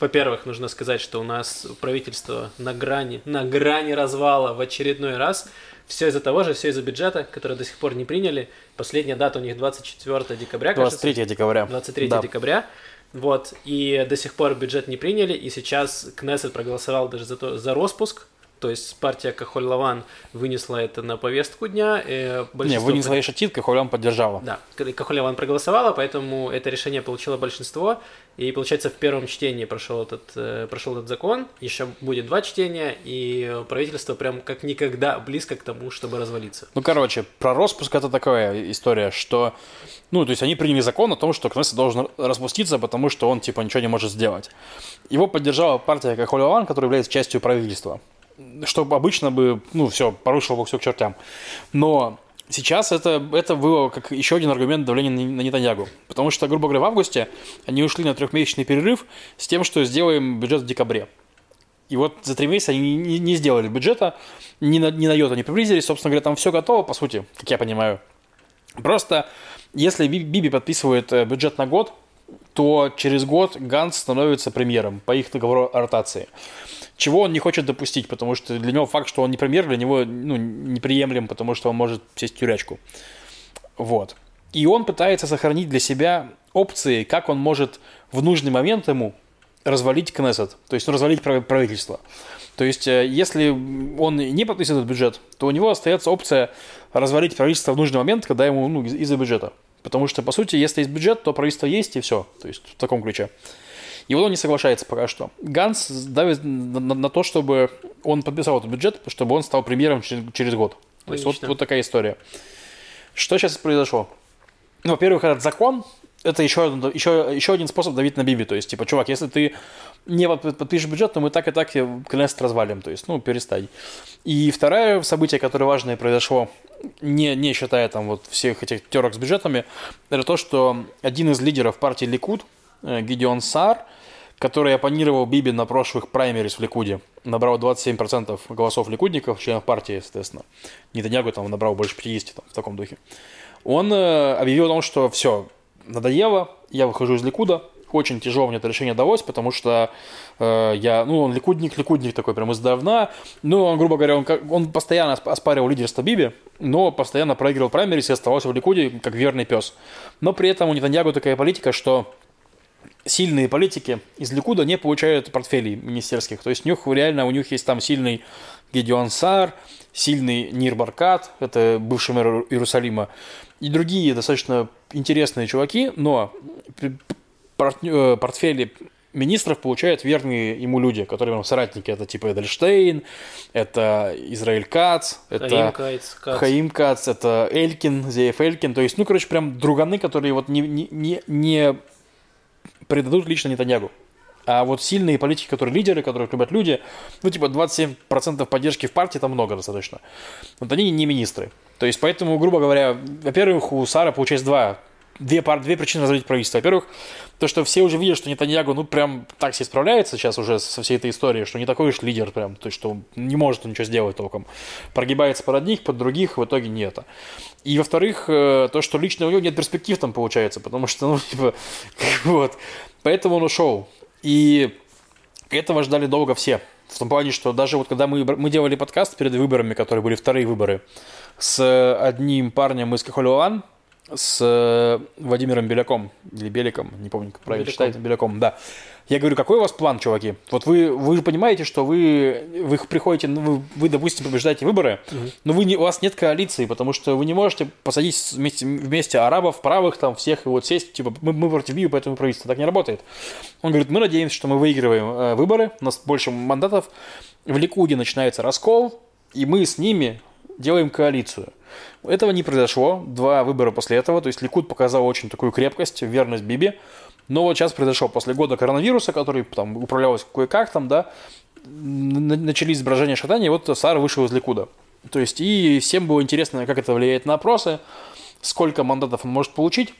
Во-первых, нужно сказать, что у нас правительство на грани, на грани развала в очередной раз. Все из-за того же, все из-за бюджета, который до сих пор не приняли. Последняя дата у них 24 декабря, кажется. 23 декабря. 23 Да. декабря. Вот, и до сих пор бюджет не приняли, и сейчас Кнессет проголосовал даже за, то, за распуск, то есть партия Кахоль-Лаван вынесла это на повестку дня. э, Не, большинство не своей шатиткой, Хулян поддержала. да, Кахолеван проголосовала, поэтому это решение получило большинство. И получается, в первом чтении прошел этот, э, прошел этот закон. Еще будет два чтения, и правительство прям как никогда близко к тому, чтобы развалиться. Ну, короче, про распуск это такая история, что, ну, то есть они приняли закон о том, что Кнессет должен распуститься, потому что он, типа, ничего не может сделать. Его поддержала партия Кахолеван, которая является частью правительства. Что обычно бы, ну, все, порушило бы все к чертям. Но сейчас это, это было как еще один аргумент давления на Нетаньягу. Потому что, грубо говоря, в августе они ушли на трехмесячный перерыв с тем, что сделаем бюджет в декабре. И вот за три месяца они не, не сделали бюджета, ни на, ни на йоту не приблизились. Собственно говоря, там все готово, по сути, как я понимаю. Просто если Би- Биби подписывает э, бюджет на год, то через год Ганс становится премьером по их договору о ротации. Чего он не хочет допустить, потому что для него факт, что он не премьер, для него ну, неприемлем, потому что он может сесть в тюрячку. Вот. И он пытается сохранить для себя опции, как он может в нужный момент ему развалить Кнессет, то есть ну, развалить прав- правительство. То есть, э, если он не подписывает этот бюджет, то у него остается опция развалить правительство в нужный момент, когда ему ну, из- из-за бюджета. Потому что, по сути, если есть бюджет, то правительство есть и все. То есть, в таком ключе. И вот он не соглашается пока что. Ганс давит на, на- на то, чтобы он подписал этот бюджет, чтобы он стал премьером через, через год. То есть вот, вот такая история. Что сейчас произошло? Ну, во-первых, этот закон это еще, один- еще, еще один способ давить на Биби. То есть, типа, чувак, если ты не под- подпишешь бюджет, то мы так и так тебе Кнессет развалим. То есть, ну, перестань. И второе событие, которое важное произошло, не, не считая там вот всех этих терок с бюджетами, это то, что один из лидеров партии Ликуд, э, Гидеон Сар, который оппонировал Биби на прошлых праймерис в Ликуде, набрал 27% голосов ликудников, членов партии, естественно. Нетаньягу там набрал больше 50, там, в таком духе. Он э, объявил о том, что все, надоело, я выхожу из Ликуда. Очень тяжело мне это решение далось, потому что э, я, ну, он ликудник, ликудник такой прям издавна. Ну, он, грубо говоря, он, он постоянно осп- оспаривал лидерство Биби, но постоянно проигрывал праймерис и оставался в Ликуде как верный пес. Но при этом у Нетаньягу такая политика, что сильные политики из Ликуда не получают портфелей министерских. То есть у них реально у них есть там сильный Гедеон Сар, сильный Нир Баркат, это бывший мэр Иерусалима, и другие достаточно интересные чуваки, но э, портфели министров получают верные ему люди, которые прям соратники. Это типа Эдельштейн, это Израиль Кац, это Хаим Кац. Хаим Кац, это Элькин, Зеев Элькин. То есть, ну, короче, прям друганы, которые вот не, не, не предадут лично Нетаньягу. А вот сильные политики, которые лидеры, которых любят люди, ну, типа 27% поддержки в партии, там много достаточно. Вот они не министры. То есть, поэтому, грубо говоря, во-первых, у Сара получается два, две, пар, две причины развалить правительство. Во-первых, то, что все уже видят, что Нетаньягу, ну, прям так себе справляется сейчас уже со всей этой историей, что не такой уж лидер прям, то есть, что не может ничего сделать толком. Прогибается под одних, под других, в итоге не. И, во-вторых, э, то, что лично у него нет перспектив там получается, потому что, ну, типа, вот. Поэтому он ушел. И этого ждали долго все. В том плане, что даже вот когда мы, мы делали подкаст перед выборами, которые были вторые выборы, с одним парнем из Кахолюан, с э, Владимиром Беляком, или Беликом, не помню, как правильно Беляком. читается, Беляком, да. Я говорю, какой у вас план, чуваки? Вот вы, вы же понимаете, что вы, вы приходите, ну, вы, вы, допустим, побеждаете выборы, но вы не, у вас нет коалиции, потому что вы не можете посадить вместе, вместе арабов, правых, там, всех, и вот сесть, типа, мы, мы против Биби, поэтому правительство. Так не работает. Он говорит, мы надеемся, что мы выигрываем э, выборы, у нас больше мандатов, в Ликуде начинается раскол, и мы с ними делаем коалицию. Этого не произошло. Два выбора после этого. То есть Ликуд показал очень такую крепкость, верность Биби. Но вот сейчас произошло после года коронавируса, который там управлялся кое-как там, да, начались изображения шатания, вот Сара вышел из Ликуда. То есть и всем было интересно, как это влияет на опросы, сколько мандатов он может получить.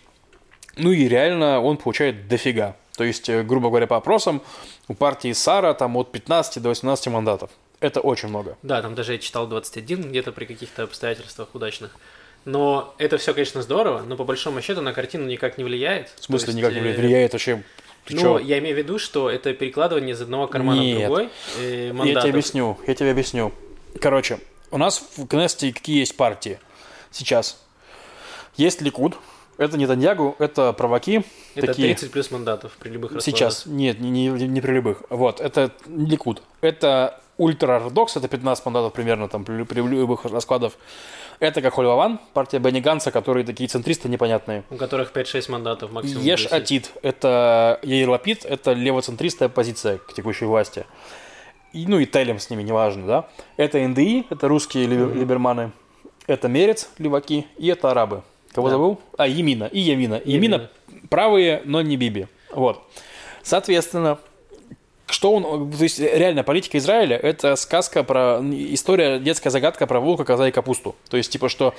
Ну и реально он получает дофига. То есть, э, грубо говоря, по опросам, у партии Сара там от 15 до 18 мандатов. Это очень много. Да, там даже я читал 21 где-то при каких-то обстоятельствах удачных. Но это все, конечно, здорово, но по большому счету на картину никак не влияет. В смысле, есть, никак не э, влияет, влияет вообще. Ты ну, чё? я имею в виду, что это перекладывание из одного кармана Нет. в другой э, Я мандатов. тебе объясню, я тебе объясню. Короче, у нас в Кнессете какие есть партии сейчас? Есть Ликуд, это Нетаньягу, это праваки. Это такие. 30 плюс мандатов при любых раскладах. Сейчас, нет, не, не, не при любых. Вот, это Ликуд. Это ультра-ортодокс, это 15 мандатов примерно там при, при любых раскладах. Это как Хольваван, партия Бенни Ганса, которые такие центристы непонятные. У которых 5-6 мандатов максимум. Еш 10. Атит, это Яир Лапид, это левоцентристская оппозиция к текущей власти. И, ну и Телем с ними, неважно, да. Это НДИ, это русские либер- либерманы. Это Мерец, леваки, и это арабы. Кого Да. забыл? А, Емина. И Емина. Емина правые, но не Биби. Вот. Соответственно, что он, то есть реально политика Израиля это сказка про история детская загадка про волка, коза и капусту. То есть типа что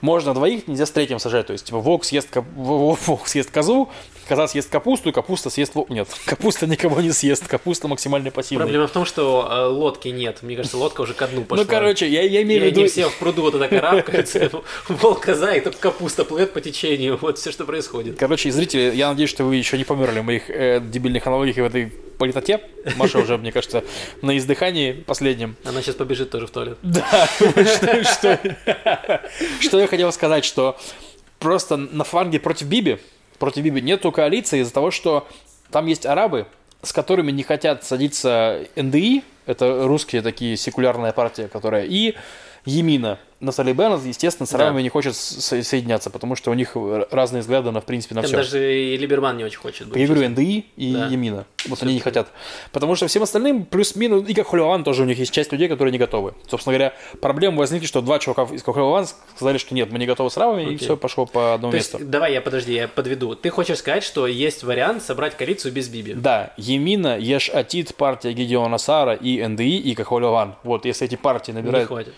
можно двоих, нельзя с третьим сажать. То есть типа волк съест волк съест козу, коза съест капусту, и капуста съест волк. Нет, капуста никого не съест, капуста максимально пассивная. Проблема в том, что э, лодки нет. Мне кажется, лодка уже ко дну пошла. Ну короче, я, я имею в виду. они все в пруду вот это карабкаются, волк, коза, и только капуста плывет по течению. Вот все, что происходит. Короче, зрители, я надеюсь, что вы еще не померли в моих э, дебильных аналогиях и в этой политоте. Маша уже, мне кажется, на издыхании последнем. Она сейчас побежит тоже в туалет. Да, что, что я хотел сказать, что просто на фланге против Биби, против Биби нету коалиции из-за того, что там есть арабы, с которыми не хотят садиться НДИ, это русские такие секулярная партия, которая, и Емина. Нафтали Беннет, естественно, с арабами не хочет со- соединяться, потому что у них разные взгляды на, в принципе, на Там все. даже и Либерман не очень хочет быть. Я говорю, НДИ и Да. Емина. Вот Всё они не хотят. Потому что всем остальным плюс-минус, и как Хуливан тоже у них есть часть людей, которые не готовы. Собственно говоря, проблема возникла, что два чувака из Хуливан сказали, что нет, мы не готовы с арабами, и все пошло по одному То есть, месту. давай я, подожди, я подведу. Ты хочешь сказать, что есть вариант собрать коалицию без Биби? Да, Емина, Еш Атит, партия Гедеона Сара и НДИ и Кахоливан. Вот, если эти партии Не набирают, хватит.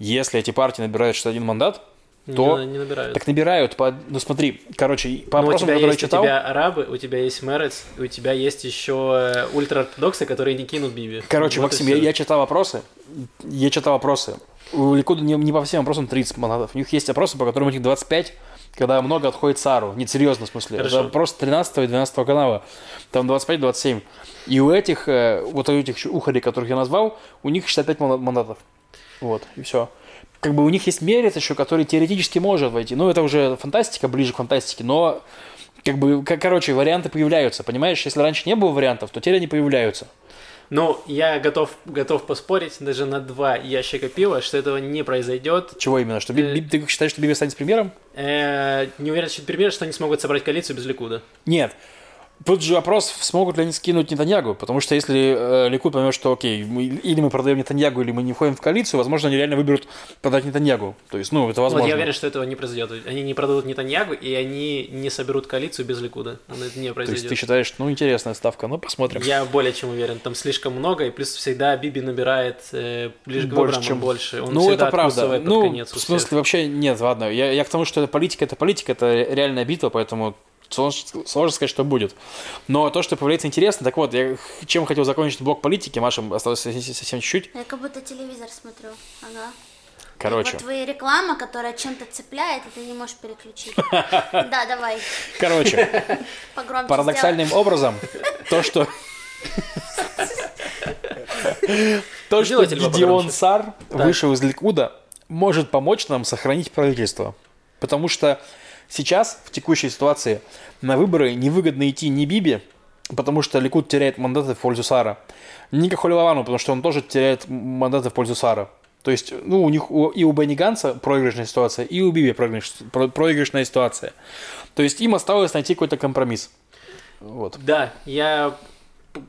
Если эти партии набирают 61 мандат, то Не, не набирают. так набирают по, ну смотри, короче, по Ну, у опросам, которые я читал, у тебя арабы, у тебя есть Мерец, у тебя есть еще э, ультраортодоксы, которые не кинут Биби. Короче, Вот Максим, я, я читал вопросы. Я читал вопросы. У Ликуда не, не по всем вопросам 30 мандатов. У них есть опросы, по которым у них 25, когда много отходит Сару. Нет, серьезно, в смысле. Хорошо. Это просто 13 и 12 канала. Там 25-27. И у этих, э, вот у этих ухарей, которых я назвал, у них 65 манда- мандатов. Вот, и все. Как бы у них есть мерец еще, который теоретически может войти. Ну, это уже фантастика, ближе к фантастике, но как бы, к- короче, варианты появляются, понимаешь? Если раньше не было вариантов, то теперь они появляются. Ну, я готов, готов поспорить даже на два ящика пива, что этого не произойдет. Чего именно? Что Э. Ты считаешь, что Биби станет премьером? Э, не уверен, что пример, что они смогут собрать коалицию без Ликуда. Нет. Тут же вопрос, смогут ли они скинуть Нетаньягу, потому что если э, Ликуд поймет, что окей, мы- или мы продаем Нетаньягу, или мы не входим в коалицию, возможно, они реально выберут продать Нетаньягу. То есть, ну, это возможно. Вот я уверен, что этого не произойдет. Они не продадут Нетаньягу, и они не соберут коалицию без Ликуда. Это не То есть произойдет. ты считаешь, ну, интересная ставка, ну, посмотрим. Я более чем уверен, там слишком много, и плюс всегда Биби набирает э, к Больше, чем- больше. Он ну, это правда. Ну, в смысле, вообще нет, ладно. Я, я к тому, что это политика, это политика, это реальная битва, поэтому сложно, сложно сказать, что будет. Но то, что появляется интересно, так вот, я чем хотел закончить блок политики, Маша, осталось совсем чуть-чуть. Я как будто телевизор смотрю. Ага. Короче, Вот твоя реклама, которая чем-то цепляет, и ты не можешь переключить. Да, давай. короче, Погромче парадоксальным образом, то, что... То, что погромче. Сар вышел из Ликуда, может помочь нам сохранить правительство. Потому что сейчас, в текущей ситуации, на выборы невыгодно идти ни Биби, потому что Ликуд теряет мандаты в пользу Сара, ни Кахолевану, потому что он тоже теряет мандаты в пользу Сара. То есть, ну, у них и у Бенни Ганса проигрышная ситуация, и у Биби проигрыш- про- проигрышная ситуация. То есть им осталось найти какой-то компромисс. Вот. Да, я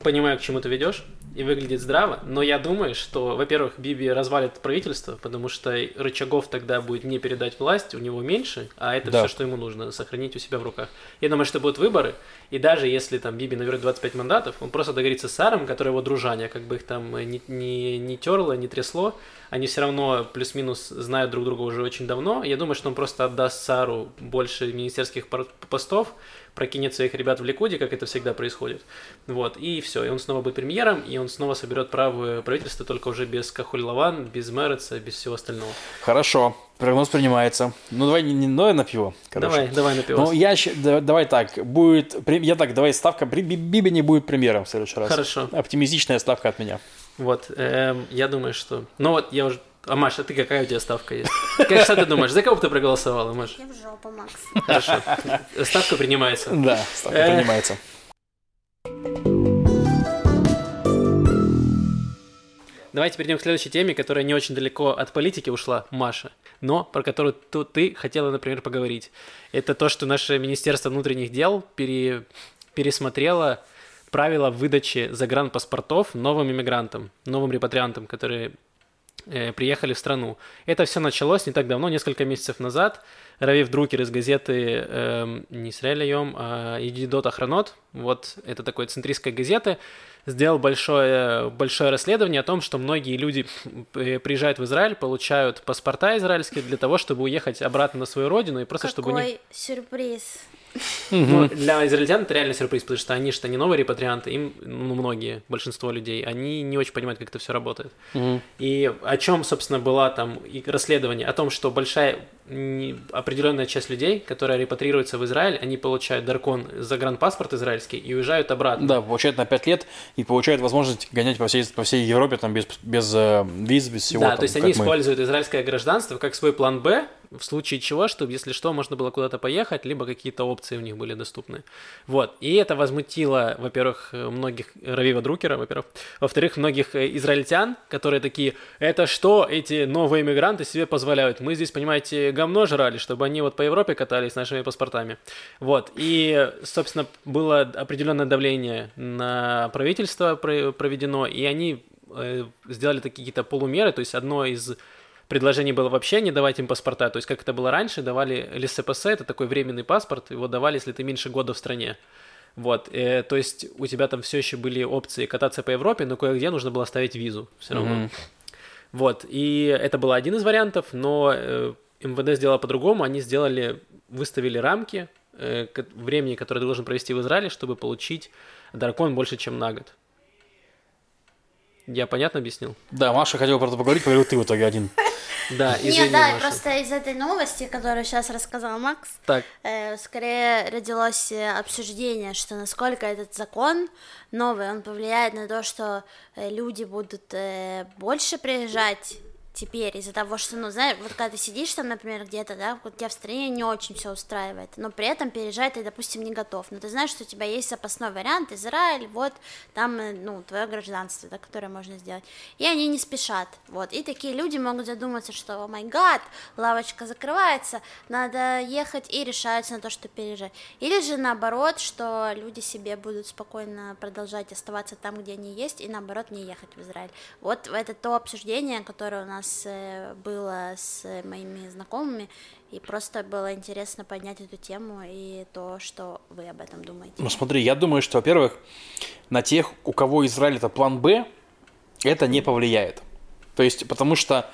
понимаю, к чему ты ведешь, и выглядит здраво, но я думаю, что, во-первых, Биби развалит правительство, потому что рычагов тогда будет не передать власть, у него меньше, а это Да. все, что ему нужно, сохранить у себя в руках. Я думаю, что будут выборы, и даже если там Биби наберет 25 мандатов, он просто договорится с Саром, который его дружаня, как бы их там э, не, не, не терло, не трясло, они все равно плюс-минус знают друг друга уже очень давно. Я думаю, что он просто отдаст Сару больше министерских постов, прокинет своих ребят в Ликуде, как это всегда происходит. Вот, и все, и он снова будет премьером, и он снова соберет правое правительство, только уже без Кахуль-Лаван, без Мереца, без всего остального. Хорошо, прогноз принимается. Ну, давай не, не давай на пиво. Короче. Давай, давай на пиво. Ну, я да- давай так, будет, я так, давай ставка, Биби не будет премьером в следующий раз. Хорошо. Оптимистичная ставка от меня. Вот, эм, я думаю, что... Ну вот, я уже... А, Маша, ты какая у тебя ставка есть? Как, что ты думаешь, за кого бы ты проголосовала, Маш? Я в жопу, Макс. Хорошо. Ставка принимается. Да, ставка Э. принимается. Давайте перейдем к следующей теме, которая не очень далеко от политики ушла, Маша, но про которую ту- ты хотела, например, поговорить. Это то, что наше Министерство внутренних дел пере- пересмотрело правила выдачи загранпаспортов новым иммигрантам, новым репатриантам, которые приехали в страну. Это все началось не так давно, несколько месяцев назад. Равив Друкер из газеты эм, не Йом, а Едидот Охранот, вот это такой центристской газеты, сделал большое, большое расследование о том, что многие люди э, приезжают в Израиль, получают паспорта израильские для того, чтобы уехать обратно на свою родину и просто чтобы у них Какой сюрприз. ну, для израильтян это реально сюрприз, потому что они что не новые репатрианты, им, ну, многие, большинство людей, они не очень понимают, как это все работает. И о чем, собственно, была там и расследование? О том, что большая определенная часть людей, которая репатрируется в Израиль, они получают даркон, загранпаспорт израильский и уезжают обратно. Да, получает на 5 лет и получает возможность гонять по всей, по всей Европе там без, без э, виз, без всего. да, там, то есть они мы. используют израильское гражданство как свой план Б, в случае чего, чтобы, если что, можно было куда-то поехать, либо какие-то опции у них были доступны. Вот. И это возмутило, во-первых, многих Равива Друкера, во-первых. Во-вторых, многих э, израильтян, которые такие, это что эти новые иммигранты себе позволяют? Мы здесь, понимаете, говно жрали, чтобы они вот по Европе катались с нашими паспортами. Вот. И, собственно, было определенное давление на правительство проведено, и они э, сделали такие какие-то полумеры, то есть одно из предложение было вообще не давать им паспорта, то есть как это было раньше, давали ЛСПС, это такой временный паспорт, его давали, если ты меньше года в стране. Вот, э, то есть у тебя там все еще были опции кататься по Европе, но кое-где нужно было ставить визу все равно. Mm-hmm. Вот, и это был один из вариантов, но э, МВД сделало по-другому, они сделали, выставили рамки э, времени, которое ты должен провести в Израиле, чтобы получить дракон больше, чем на год. Я понятно объяснил? Да, Маша хотела про это поговорить, поговорил ты в итоге один. Да, извини, Нет, да, Маша. просто из этой новости, которую сейчас рассказал Макс, так. Э, скорее родилось э, обсуждение, что насколько этот закон новый, он повлияет на то, что э, люди будут э, больше приезжать теперь из-за того, что, ну, знаешь, вот когда ты сидишь там, например, где-то, да, вот тебя в стране не очень все устраивает, но при этом переезжать ты, допустим, не готов, но ты знаешь, что у тебя есть запасной вариант, Израиль, вот, там, э, ну, твое гражданство, да, которое можно сделать, и они не спешат, вот, и такие люди могут задуматься, что, о май гад, лавочка закрывается, надо ехать, и решаются на то, что переезжать, или же наоборот, что люди себе будут спокойно продолжать оставаться там, где они есть, и наоборот не ехать в Израиль, вот это то обсуждение, которое у нас нас э, было с моими знакомыми, и просто было интересно поднять эту тему и то, что вы об этом думаете. Ну смотри, я думаю, что, во-первых, на тех, у кого Израиль это план Б, это не повлияет. То есть, потому что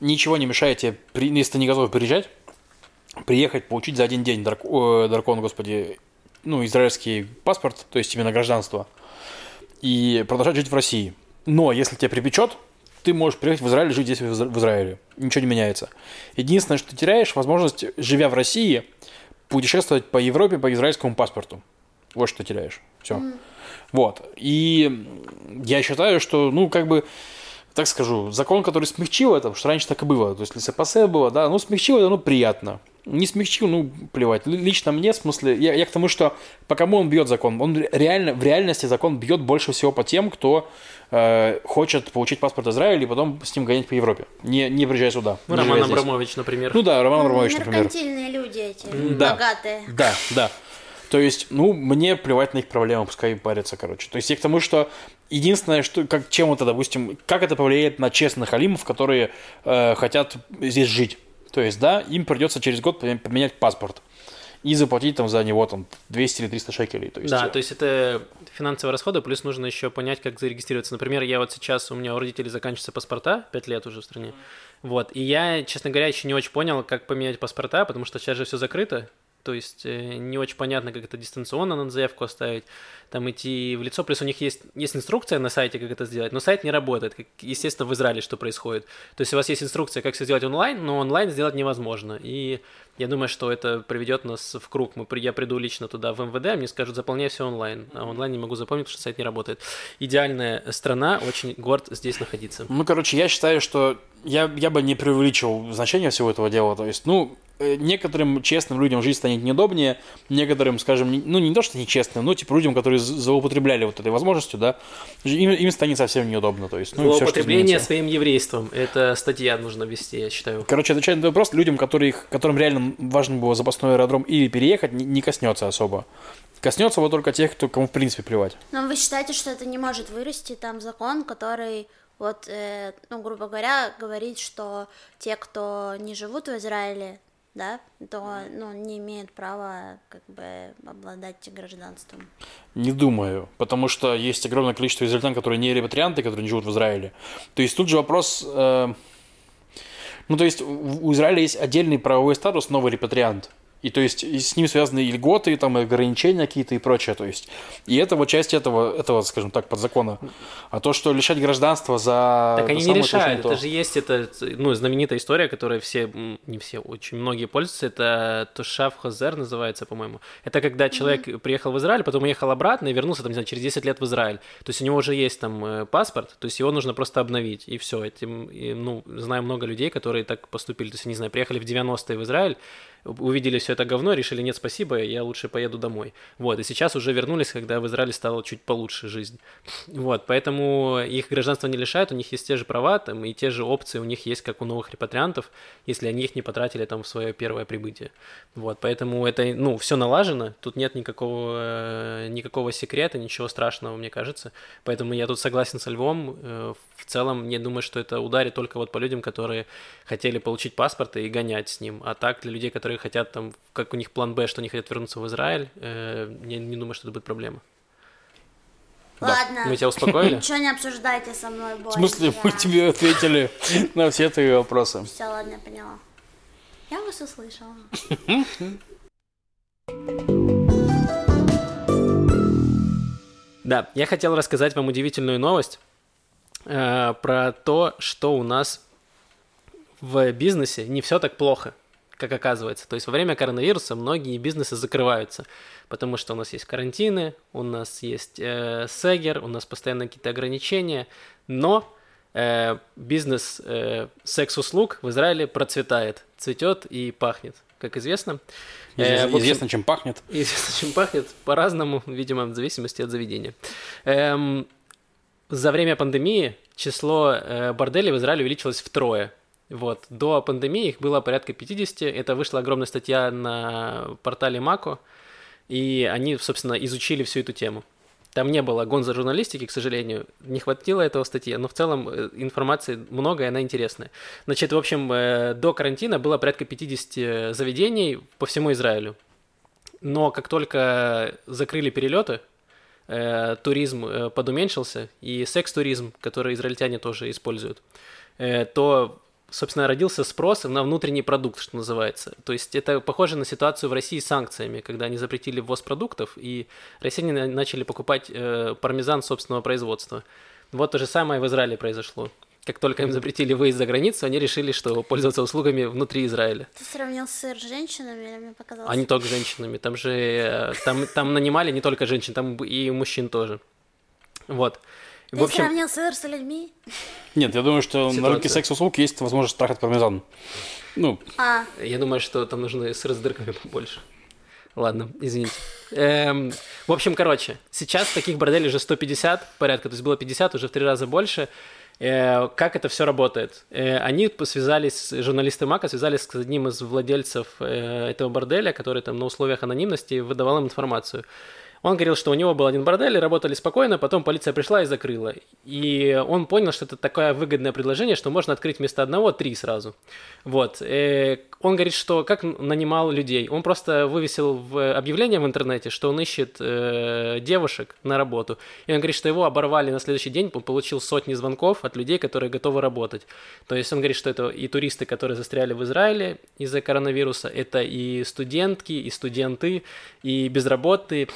ничего не мешает тебе, если ты не готов приезжать, приехать, получить за один день дракон, дракон господи, ну, израильский паспорт, то есть именно гражданство, и продолжать жить в России. Но если тебя припечет, ты можешь приехать в Израиль и жить здесь, в Израиле. Ничего не меняется. Единственное, что ты теряешь, возможность, живя в России, путешествовать по Европе по израильскому паспорту. Вот что ты теряешь. Все. Mm. Вот. И я считаю, что, ну, как бы, так скажу, закон, который смягчил это, потому что раньше так и было. То есть, СПС было, да, ну, смягчил это, ну, приятно не смягчил, ну, плевать. Лично мне, в смысле, я, я к тому, что по кому он бьет закон? Он реально, в реальности закон бьет больше всего по тем, кто э, хочет получить паспорт Израиля и потом с ним гонять по Европе, не, не приезжая сюда. Ну, Роман Абрамович, например. Ну да, Роман Абрамович, например. Меркантильные люди эти, да, богатые. Да, да. То есть, ну, мне плевать на их проблемы, пускай парятся, короче. То есть, я к тому, что единственное, что, как, чем это, допустим, как это повлияет на честных алимов, которые э, хотят здесь жить. То есть, да, им придется через год поменять паспорт и заплатить там за него там 200 или 300 шекелей. То есть, да, то есть это финансовые расходы, плюс нужно еще понять, как зарегистрироваться. Например, я вот сейчас, у меня у родителей заканчиваются паспорта, 5 лет уже в стране, вот, и я, честно говоря, еще не очень понял, как поменять паспорта, потому что сейчас же все закрыто, то есть э, не очень понятно, как это дистанционно надо заявку оставить, там идти в лицо, плюс у них есть, есть инструкция на сайте, как это сделать, но сайт не работает, как, естественно, в Израиле что происходит. То есть у вас есть инструкция, как все сделать онлайн, но онлайн сделать невозможно, и я думаю, что это приведет нас в круг. Мы, я приду лично туда в МВД, мне скажут, заполняй все онлайн. А онлайн не могу запомнить, потому что сайт не работает. Идеальная страна, очень горд здесь находиться. Ну, короче, я считаю, что я, я бы не преувеличил значение всего этого дела. То есть, ну, некоторым честным людям жизнь станет неудобнее, некоторым, скажем, не, ну, не то, что нечестным, но, типа, людям, которые злоупотребляли вот этой возможностью, да, им, им станет совсем неудобно. То есть, ну, Злоупотребление все, своим еврейством. Это статья нужно вести, я считаю. Короче, отвечая на вопрос, людям, которые, которым реально важно было запасной аэродром или переехать, не коснется особо. Коснется вот только тех, кто, кому в принципе плевать. Но вы считаете, что это не может вырасти там закон, который вот, э, ну, грубо говоря, говорит, что те, кто не живут в Израиле, да, то ну, не имеют права как бы обладать гражданством. Не думаю, потому что есть огромное количество израильтян, которые не репатрианты, которые не живут в Израиле. То есть тут же вопрос, э, ну, то есть у Израиля есть отдельный правовой статус новый репатриант. И то есть и с ним связаны и льготы, и там и ограничения какие-то и прочее. То есть. И это вот часть этого, этого, скажем так, подзакона. А то, что лишать гражданства за... Так они не решают. то, Это что же есть это, ну, знаменитая история, которой все, не все, очень многие пользуются. Это Тушав Хозер называется, по-моему. Это когда человек приехал в Израиль, потом уехал обратно и вернулся там, не знаю, через 10 лет в Израиль. То есть у него уже есть там э, паспорт, то есть его нужно просто обновить, и все. Этим, и, ну, знаю много людей, которые так поступили. То есть, не знаю, приехали в 90-е в Израиль, увидели все это говно, решили, нет, спасибо, я лучше поеду домой. Вот, и сейчас уже вернулись, когда в Израиле стала чуть получше жизнь. Вот, поэтому их гражданство не лишают, у них есть те же права, там, и те же опции у них есть, как у новых репатриантов, если они их не потратили там в свое первое прибытие. Вот, поэтому это, ну, все налажено, тут нет никакого, э, никакого секрета, ничего страшного, мне кажется. Поэтому я тут согласен со Львом. э, В целом, не думаю, что это ударит только вот по людям, которые хотели получить паспорт и гонять с ним. А так, для людей, которые хотят там, как у них план Б, что они хотят вернуться в Израиль, э, я не думаю, что это будет проблема. Ладно. Мы тебя успокоили? Ничего не обсуждайте со мной В больше. смысле, мы тебе ответили на все твои вопросы. Все, ладно, я поняла. Я вас услышала. Да, я хотел рассказать вам удивительную новость э, про то, что у нас в бизнесе не все так плохо, как оказывается. То есть во время коронавируса многие бизнесы закрываются, потому что у нас есть карантины, у нас есть э, сегер, у нас постоянно какие-то ограничения, но э, бизнес э, секс-услуг в Израиле процветает, цветет и пахнет, как известно. Э, общем, Известно, чем пахнет. Известно, чем пахнет по-разному, видимо, в зависимости от заведения. Эм, за время пандемии число э, борделей в Израиле увеличилось втрое. Вот. До пандемии их было порядка 50. Это вышла огромная статья на портале Мако, и они, собственно, изучили всю эту тему. Там не было гонза журналистики, к сожалению, не хватило этого статьи, но в целом э, информации много, и она интересная. Значит, в общем, э, до карантина было порядка 50 заведений по всему Израилю. Но как только закрыли перелеты, э, туризм подуменьшился, и секс-туризм, который израильтяне тоже используют, то, собственно, родился спрос на внутренний продукт, что называется. То есть это похоже на ситуацию в России с санкциями, когда они запретили ввоз продуктов, и россияне на- начали покупать э, пармезан собственного производства. Вот то же самое в Израиле произошло. Как только им запретили выезд за границу, они решили, что пользоваться услугами внутри Израиля. Ты сравнил сыр с женщинами, или мне показалось? А не только женщинами. Там же э, там, там нанимали не только женщин, там и мужчин тоже. Вот. Ты В общем, сравнил сыр с людьми? Нет, я думаю, что на Ситуация. рынке секс-услуг есть возможность трахать пармезан. Ну, А, я думаю, что там нужно сыр с дырками побольше. Ладно, извините. Эм, в общем, короче, сейчас таких борделей уже 150 порядка, то есть было 50, уже в три раза больше. Э, как это все работает? Э, они связались, журналисты Мака связались с одним из владельцев э, этого борделя, который там на условиях анонимности выдавал им информацию. Он говорил, что у него был один бордель, и работали спокойно, потом полиция пришла и закрыла. И он понял, что это такое выгодное предложение, что можно открыть вместо одного три сразу. Вот. Э, Он говорит, что как нанимал людей. Он просто вывесил в объявление в интернете, что он ищет э, девушек на работу. И он говорит, что его оборвали на следующий день, он получил сотни звонков от людей, которые готовы работать. То есть он говорит, что это и туристы, которые застряли в Израиле из-за коронавируса, это и студентки, и студенты, и безработные,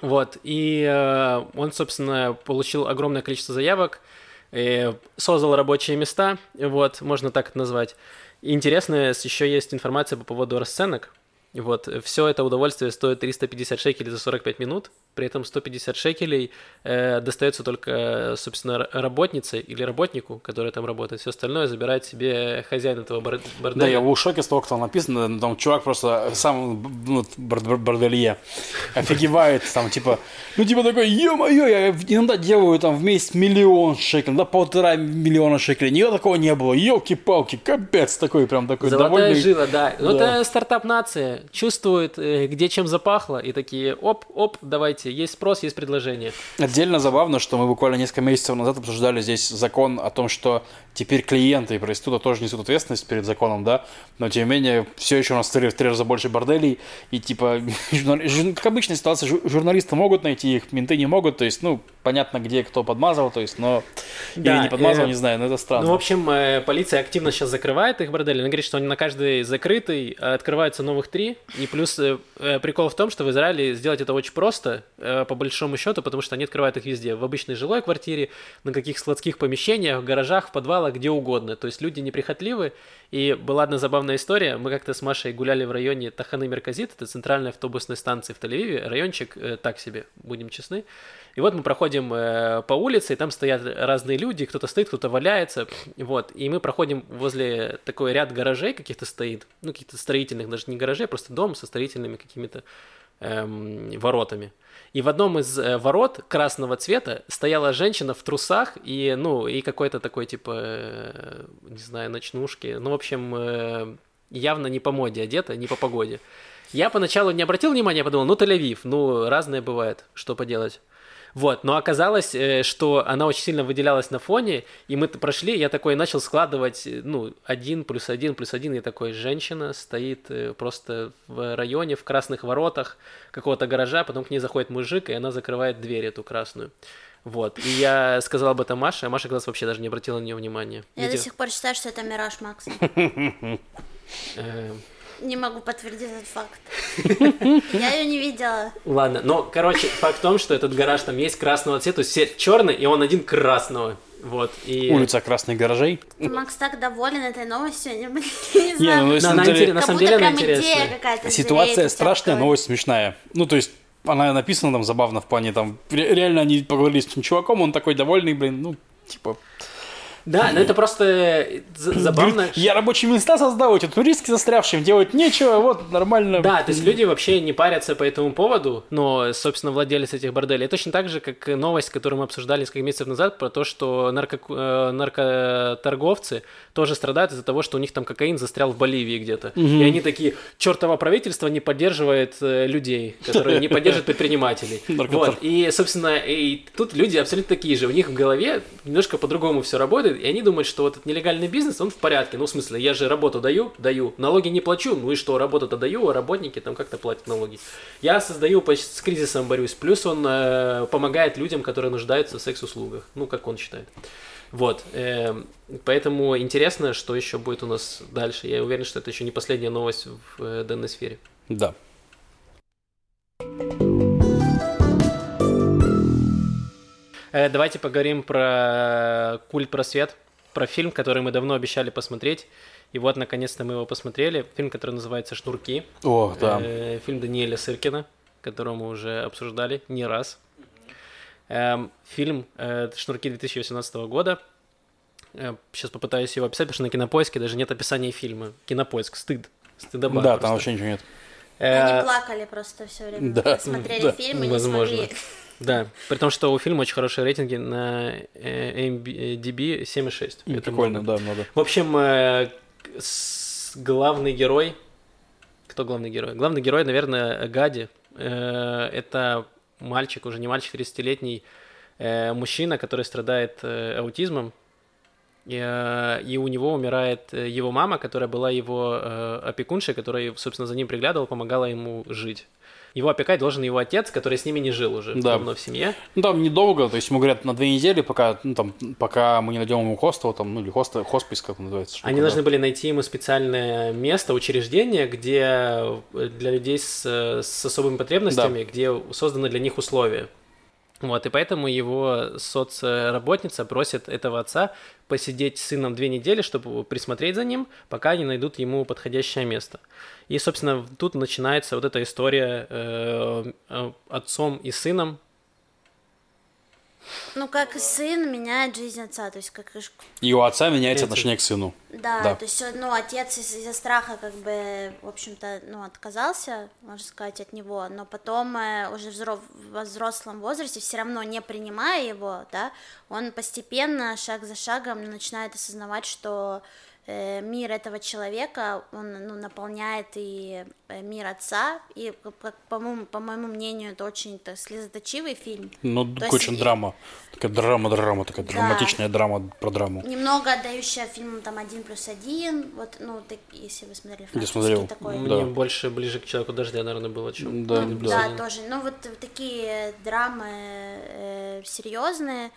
вот, и э, он, собственно, получил огромное количество заявок, э, создал рабочие места, вот, можно так это назвать. И интересно, еще есть информация по поводу расценок. Вот, все это удовольствие стоит 350 шекелей за 45 минут, при этом 150 шекелей э, достается только, собственно, р- работнице или работнику, который там работает. Все остальное забирает себе хозяин этого бар- борделя. да, я был в шоке с того, там написано. Там чувак просто сам ну, бор- бор- борделье офигевает. Там типа, ну типа такой, ё-моё, я иногда делаю там в месяц миллион шекелей, да полтора миллиона шекелей. Никогда такого не было. Ёлки-палки, капец такой прям такой Золотая довольный. жила, да. Ну, Да. это стартап-нация. Чувствует, э, где чем запахло, и такие, оп-оп, давайте есть спрос, есть предложение. Отдельно забавно, что мы буквально несколько месяцев назад обсуждали здесь закон о том, что теперь клиенты и проституты тоже несут ответственность перед законом, да, но тем не менее все еще у нас в три, в три раза больше борделей, и типа, как обычная ситуация, журналисты могут найти их, менты не могут, то есть, ну, понятно, где кто подмазывал, то есть, но... Да, Или не подмазывал, э, не знаю, но это странно. Ну, в общем, э, полиция активно сейчас закрывает их бордели, она говорит, что они на каждый закрытый открываются новых три, и плюс э, э, прикол в том, что в Израиле сделать это очень просто, по большому счету, потому что они открывают их везде, в обычной жилой квартире, на каких складских помещениях, в гаражах, в подвалах, где угодно. То есть люди неприхотливы. И была одна забавная история. Мы как-то с Машей гуляли в районе Таханы Мерказит, это центральная автобусная станция в Тель-Авиве. Райончик э, так себе, будем честны. И вот мы проходим э, по улице, и там стоят разные люди, кто-то стоит, кто-то валяется, вот. И мы проходим возле такой ряд гаражей каких-то стоит, ну, каких-то строительных, даже не гаражей, а просто дом со строительными какими-то эм, воротами. И в одном из э, ворот красного цвета стояла женщина в трусах и, ну, и какой-то такой, типа, э, не знаю, ночнушки. Ну, в общем, э, явно не по моде одета, не по погоде. Я поначалу не обратил внимания, подумал, ну, Тель-Авив, ну, разное бывает, что поделать. Вот, но оказалось, э, что она очень сильно выделялась на фоне, и мы прошли, я такой начал складывать, э, ну, один плюс один плюс один, и такой, женщина стоит э, просто в районе, в красных воротах какого-то гаража, потом к ней заходит мужик, и она закрывает дверь эту красную. Вот. И я сказал об этом Маше, а Маша, как вообще даже не обратила на нее внимания. Я Видео... до сих пор считаю, что это мираж Макса. Не могу подтвердить этот факт. Я ее не видела. Ладно, но, короче, факт в том, что этот гараж там есть красного цвета, все черный, и он один красного. Вот, и... Улица красных гаражей. Макс так доволен этой новостью, я не знаю. Не, ну, на, деле, на самом деле она интересная. Ситуация страшная, новость смешная. Ну, то есть, она написана там забавно в плане, там, реально они поговорили с этим чуваком, он такой довольный, блин, ну, типа, да, но это просто э, забавно. Я рабочие места создал, эти туристки застрявшим делать нечего, вот нормально. Да, то есть люди вообще не парятся по этому поводу, но, собственно, владелец этих борделей. Точно так же, как новость, которую мы обсуждали несколько месяцев назад, про то, что нарко... Э, наркоторговцы тоже страдают из-за того, что у них там кокаин застрял в Боливии где-то. Угу. И они такие, чертово правительство не поддерживает э, людей, которые не поддерживают предпринимателей. Вот. И, собственно, и тут люди абсолютно такие же. У них в голове немножко по-другому все работает, и они думают, что вот этот нелегальный бизнес, он в порядке. Ну, в смысле, я же работу даю, даю, налоги не плачу, ну и что, работу-то даю, а работники там как-то платят налоги. Я создаю, с кризисом борюсь, плюс он э, помогает людям, которые нуждаются в секс-услугах, ну, как он считает. Вот, э, поэтому интересно, что еще будет у нас дальше. Я уверен, что это еще не последняя новость в э, данной сфере. Да. Э, давайте поговорим про культ просвет, про фильм, который мы давно обещали посмотреть. И вот, наконец-то, мы его посмотрели. Фильм, который называется «Шнурки». О, да. Э, фильм Даниэля Сыркина, которого мы уже обсуждали не раз. Эм, фильм э, «Шнурки» 2018 года. Сейчас попытаюсь его описать, потому что на Кинопоиске даже нет описания фильма. Кинопоиск, стыд. Стыдоба Да, просто. там вообще ничего нет. Они плакали просто все время. Да, смотрели да. фильм и Возможно. не смогли. Да, при том, что у фильма очень хорошие рейтинги на MDB 7,6. Это прикольно, много. да, много. В общем, э, главный герой... Кто главный герой? Главный герой, наверное, Гади. Э, это мальчик, уже не мальчик, 30-летний э, мужчина, который страдает аутизмом. И у него умирает его мама, которая была его опекуншей, которая, собственно, за ним приглядывала, помогала ему жить его опекать должен его отец, который с ними не жил уже да. давно в семье. Ну, там недолго, то есть ему говорят на две недели, пока, ну, там, пока мы не найдем ему хостел, там, ну, или хоста, хоспис, как он называется. Штука, Они да. должны были найти ему специальное место, учреждение, где для людей с, с особыми потребностями, да. где созданы для них условия. Вот, и поэтому его соцработница просит этого отца посидеть с сыном две недели, чтобы присмотреть за ним, пока они найдут ему подходящее место. И, собственно, тут начинается вот эта история э, э, отцом и сыном, ну, как сын меняет жизнь отца, то есть как... И у отца меняется отношение к сыну. Да, да. то есть, ну, отец из- за страха как бы, в общем-то, ну, отказался, можно сказать, от него, но потом э, уже взро- в взрослом возрасте, все равно не принимая его, да, он постепенно, шаг за шагом начинает осознавать, что мир этого человека, он ну, наполняет и э, мир отца, и, как, по, моему, по моему мнению, это очень так, слезоточивый фильм. Ну, То такой очень и- драма. Такая драма-драма, такая Да. драматичная драма про драму. Немного отдающая фильмам там один плюс один, вот, ну, так, если вы смотрели Я французский смотрел. такой. Да. Мне больше ближе к человеку дождя, наверное, было, чем. Да, Ну, да. да, тоже. Ну, вот такие драмы э, серьезные.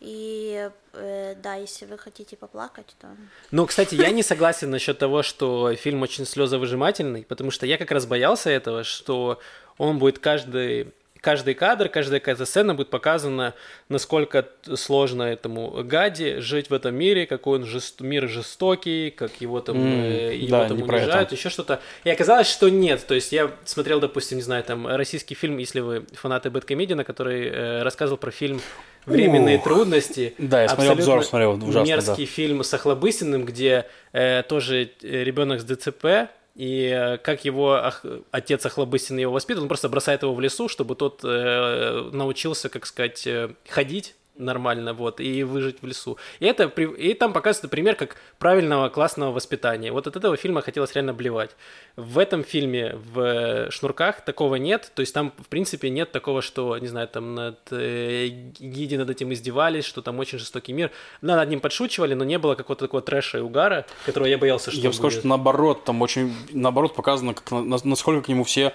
И э, да, если вы хотите поплакать, то. Ну, кстати, я не согласен насчет того, что фильм очень слезовыжимательный, потому что я как раз боялся этого, что он будет каждый каждый кадр, каждая какая-то сцена будет показана, насколько сложно этому Гади жить в этом мире, какой он жест- мир жестокий, как его там, М, э, его да, там унижают, еще что-то. И оказалось, что нет. То есть я смотрел, допустим, не знаю, там российский фильм, если вы фанаты Бэткомедиана, который э, рассказывал про фильм «Временные Ух. трудности». Да, я смотрел обзор, смотрел, ужасно, мерзкий фильм с Охлобыстиным, где э, тоже ребенок с ДЦП, и э, как его ох- отец Охлобыстин его воспитывает, он просто бросает его в лесу, чтобы тот э, научился, как сказать, э, ходить нормально, вот, и выжить в лесу. И это, и там показывается пример как правильного классного воспитания. Вот от этого фильма хотелось реально блевать. В этом фильме в э, «Шнурках» такого нет, то есть там, в принципе, нет такого, что, не знаю, там над э, Гиди над этим издевались, что там очень жестокий мир. Да, над ним подшучивали, но не было какого-то такого трэша и угара, которого я боялся, что Я бы сказал, будет. что наоборот, там очень, наоборот, показано, как, на- на- насколько к нему все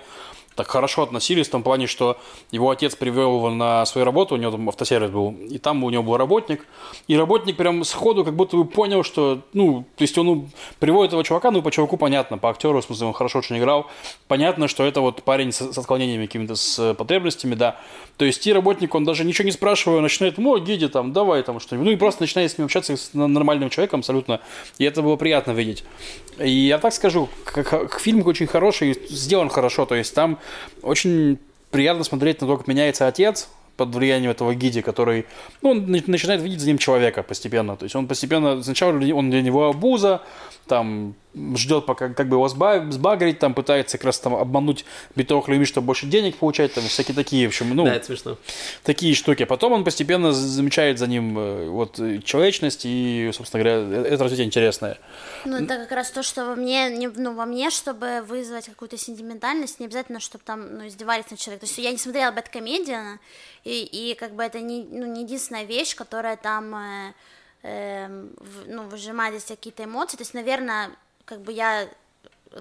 так хорошо относились, в том плане, что его отец привел его на свою работу, у него там автосервис был, и там у него был работник, и работник прям сходу как будто бы понял, что, ну, то есть он ну, приводит этого чувака, ну, по чуваку понятно, по актеру, в смысле, он хорошо очень играл, понятно, что это вот парень с, с отклонениями какими-то, с потребностями, да, то есть и работник, он даже ничего не спрашивая, начинает, ну, Гиди, там, давай там что-нибудь, ну, и просто начинает с ним общаться с нормальным человеком абсолютно, и это было приятно видеть. И я так скажу, как, как фильм очень хороший, сделан хорошо, то есть там очень приятно смотреть на то, как меняется отец под влиянием этого гиди, который, ну, он на- начинает видеть за ним человека постепенно. То есть он постепенно, сначала он для него обуза, там, ждет, пока как бы его сба- сбагрить, там, пытается как раз там обмануть битовых людей, чтобы больше денег получать, там, всякие такие, в общем, ну, Да, это смешно. такие штуки. Потом он постепенно замечает за ним э, вот э, человечность и, собственно говоря, э- это развитие интересное. Ну, это как раз то, что во мне, не, ну, во мне, чтобы вызвать какую-то сентиментальность, не обязательно, чтобы там, ну, издевались над человеком. То есть я не смотрела Бэткомедиана, и, и как бы это не, ну, не единственная вещь, которая там, э, в- ну, выжимает себя какие-то эмоции. То есть, наверное, как бы я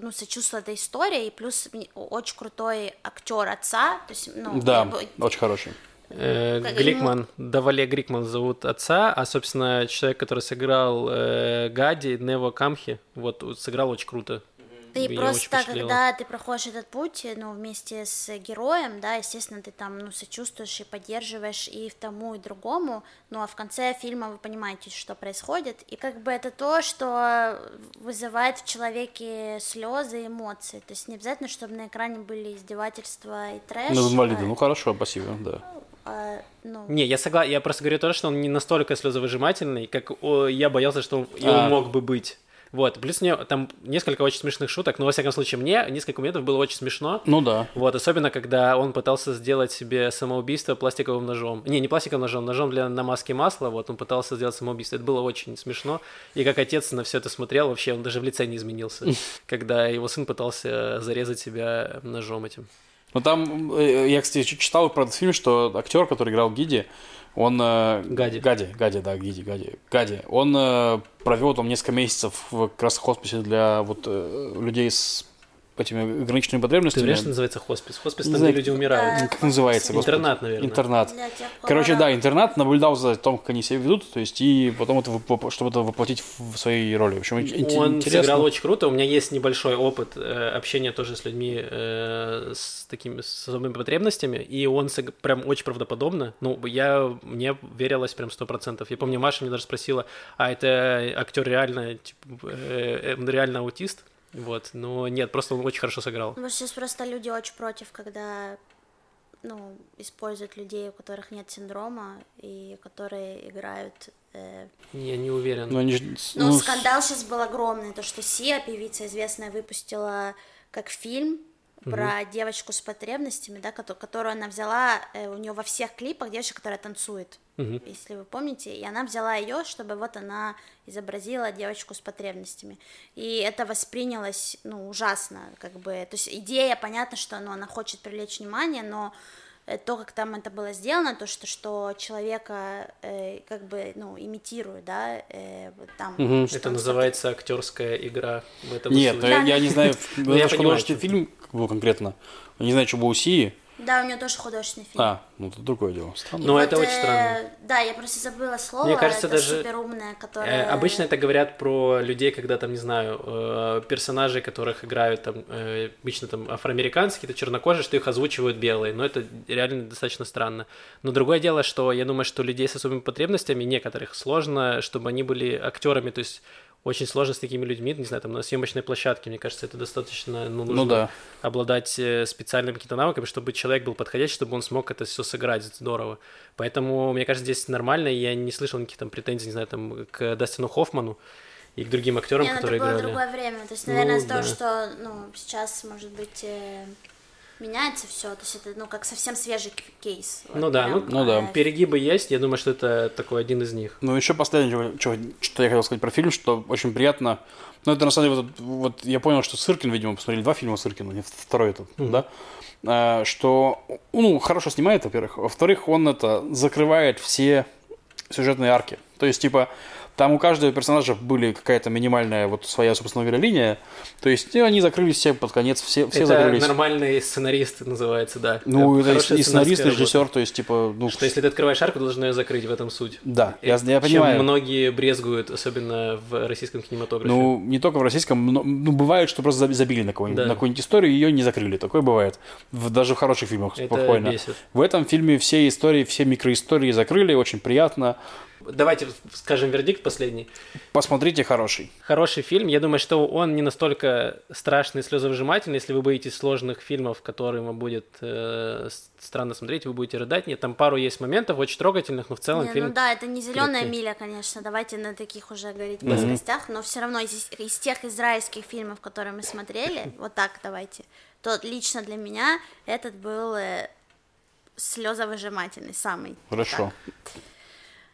ну, сочувствовала этой истории, и плюс очень крутой актер отца, то есть, ну, Да, бы- очень хороший. Э, Как Гликман, Давале Грикман зовут отца, а, собственно, человек, который сыграл э, Гади, Нево Камхи, вот, сыграл очень круто. И Меня просто, очень когда ты проходишь этот путь, ну, вместе с героем, да, естественно, ты там, ну, сочувствуешь и поддерживаешь и в тому, и другому, ну, а в конце фильма вы понимаете, что происходит, и как бы это то, что вызывает в человеке слезы и эмоции, то есть не обязательно, чтобы на экране были издевательства и трэш, Ну, инвалиды, а- ну хорошо, спасибо, да. а, ну, Не, я согласен, я просто говорю то, что он не настолько слезовыжимательный, как о, я боялся, что он А. мог бы быть. Вот, плюс у него там несколько очень смешных шуток, но, во всяком случае, мне несколько моментов было очень смешно. Ну да. Вот, особенно, когда он пытался сделать себе самоубийство пластиковым ножом. Не, не пластиковым ножом, ножом для намазки масла, вот, он пытался сделать самоубийство. Это было очень смешно. И как отец на все это смотрел, вообще он даже в лице не изменился, когда его сын пытался зарезать себя ножом этим. Ну там, э, я, кстати, читал про этот фильм, что актер, который играл Гиди, он... э, Гади. Гади, Гади, да, Гиди, Гади. Гади. Он э, провел там несколько месяцев в как раз хосписе для вот э, людей с этими ограниченными Ты потребностями. знаешь, что называется хоспис? Хоспис, там, знаю, где люди умирают. Да. Как называется, господи? Интернат, наверное. Интернат. Короче, да, интернат наблюдал за тем, как они себя ведут, то есть, и потом это, чтобы это воплотить в своей роли. В общем, Он интересно. сыграл очень круто. У меня есть небольшой опыт э, общения тоже с людьми э, с такими с особыми потребностями, и он сыг- прям очень правдоподобно. Ну, я мне верилось прям сто процентов. Я помню, Маша мне даже спросила, а это актер реально, типа, э, реально аутист? Вот, но нет, просто он очень хорошо сыграл. Ну, сейчас просто люди очень против, когда ну, используют людей, у которых нет синдрома, и которые играют... э, Я не уверен. Ну, они Ну, ну, скандал сейчас был огромный, то, что Сия, певица известная, выпустила как фильм про девочку с потребностями, да, кото- которую она взяла, э, у нее во всех клипах девочка, которая танцует, если вы помните, и она взяла ее, чтобы вот она изобразила девочку с потребностями, и это воспринялось, ну, ужасно, как бы, то есть идея, понятно, что, ну, она хочет привлечь внимание, но то, как там это было сделано, то, что, что человека э, как бы, ну, имитируют, да, э, там. что Это называется актерская игра в этом Нет, я, не знаю, Ну, я понимаю, художественный фильм был конкретно. Я не знаю, что было у Сии. Да, у нее тоже художественный фильм. А, ну это другое дело. Странно. Ну, Вот, это очень э, странно. Да, я просто забыла слово. Мне кажется, это даже, суперумное, Э, которое... Обычно это говорят про людей, когда там, не знаю, э, персонажей, которых играют там, э, обычно там афроамериканские, это чернокожие, что их озвучивают белые, но это реально достаточно странно. Но другое дело, что я думаю, что людей с особыми потребностями, некоторых, сложно, чтобы они были актерами, то есть очень сложно с такими людьми, не знаю, там на съемочной площадке, мне кажется, это достаточно, ну, нужно Ну да. обладать э, специальными какими-то навыками, чтобы человек был подходящий, чтобы он смог это все сыграть здорово. Поэтому, мне кажется, здесь нормально, и я не слышал никаких там претензий, не знаю, там, к Дастину Хоффману и к другим актерам, Не, ну, это которые было играли. другое время. То есть, Ну, наверное, из-за того, да. что, ну, сейчас, может быть, э, меняется все. То есть это, ну, как совсем свежий кейс. Вот Ну да, прям, ну, Ну да. Перегибы есть, я думаю, что это такой один из них. Ну, еще последнее, что, что я хотел сказать про фильм, что очень приятно. Ну, это на самом деле, вот, вот я понял, что Сыркин, видимо, посмотрели два фильма Сыркина, не второй этот, да, А, что, ну, хорошо снимает, во-первых, во-вторых, он это закрывает все сюжетные арки. То есть, типа, там у каждого персонажа были какая-то минимальная вот своя, собственно говоря, линия. То есть, и они закрылись все под конец, все, все это закрылись. нормальный сценарист называется, да. Ну, это и, и сценарист, и режиссер, то есть, типа, ну, Что если ты открываешь арку, ты должен ее закрыть, в этом суть. да, я, я Чем понимаю. многие брезгуют, особенно в российском кинематографе. Ну, не только в российском, но ну, бывает, что просто заб- забили на, кого-нибудь, Да. на какую-нибудь историю, и ее не закрыли. Такое бывает. В- даже в хороших фильмах Это спокойно. бесит. В этом фильме все истории, все микроистории закрыли, очень приятно. Давайте скажем вердикт последний. Посмотрите хороший. Хороший фильм. Я думаю, что он не настолько страшный и слезовыжимательный. Если вы боитесь сложных фильмов, которые вам будет э, странно смотреть, вы будете рыдать. Нет, там пару есть моментов очень трогательных, но в целом Не, фильм... ну да, это не зеленая крепкий. миля, конечно. Давайте на таких уже говорить плоскостях, но все равно из, из тех израильских фильмов, которые мы смотрели, вот так давайте, то лично для меня этот был э, слезовыжимательный самый. Хорошо.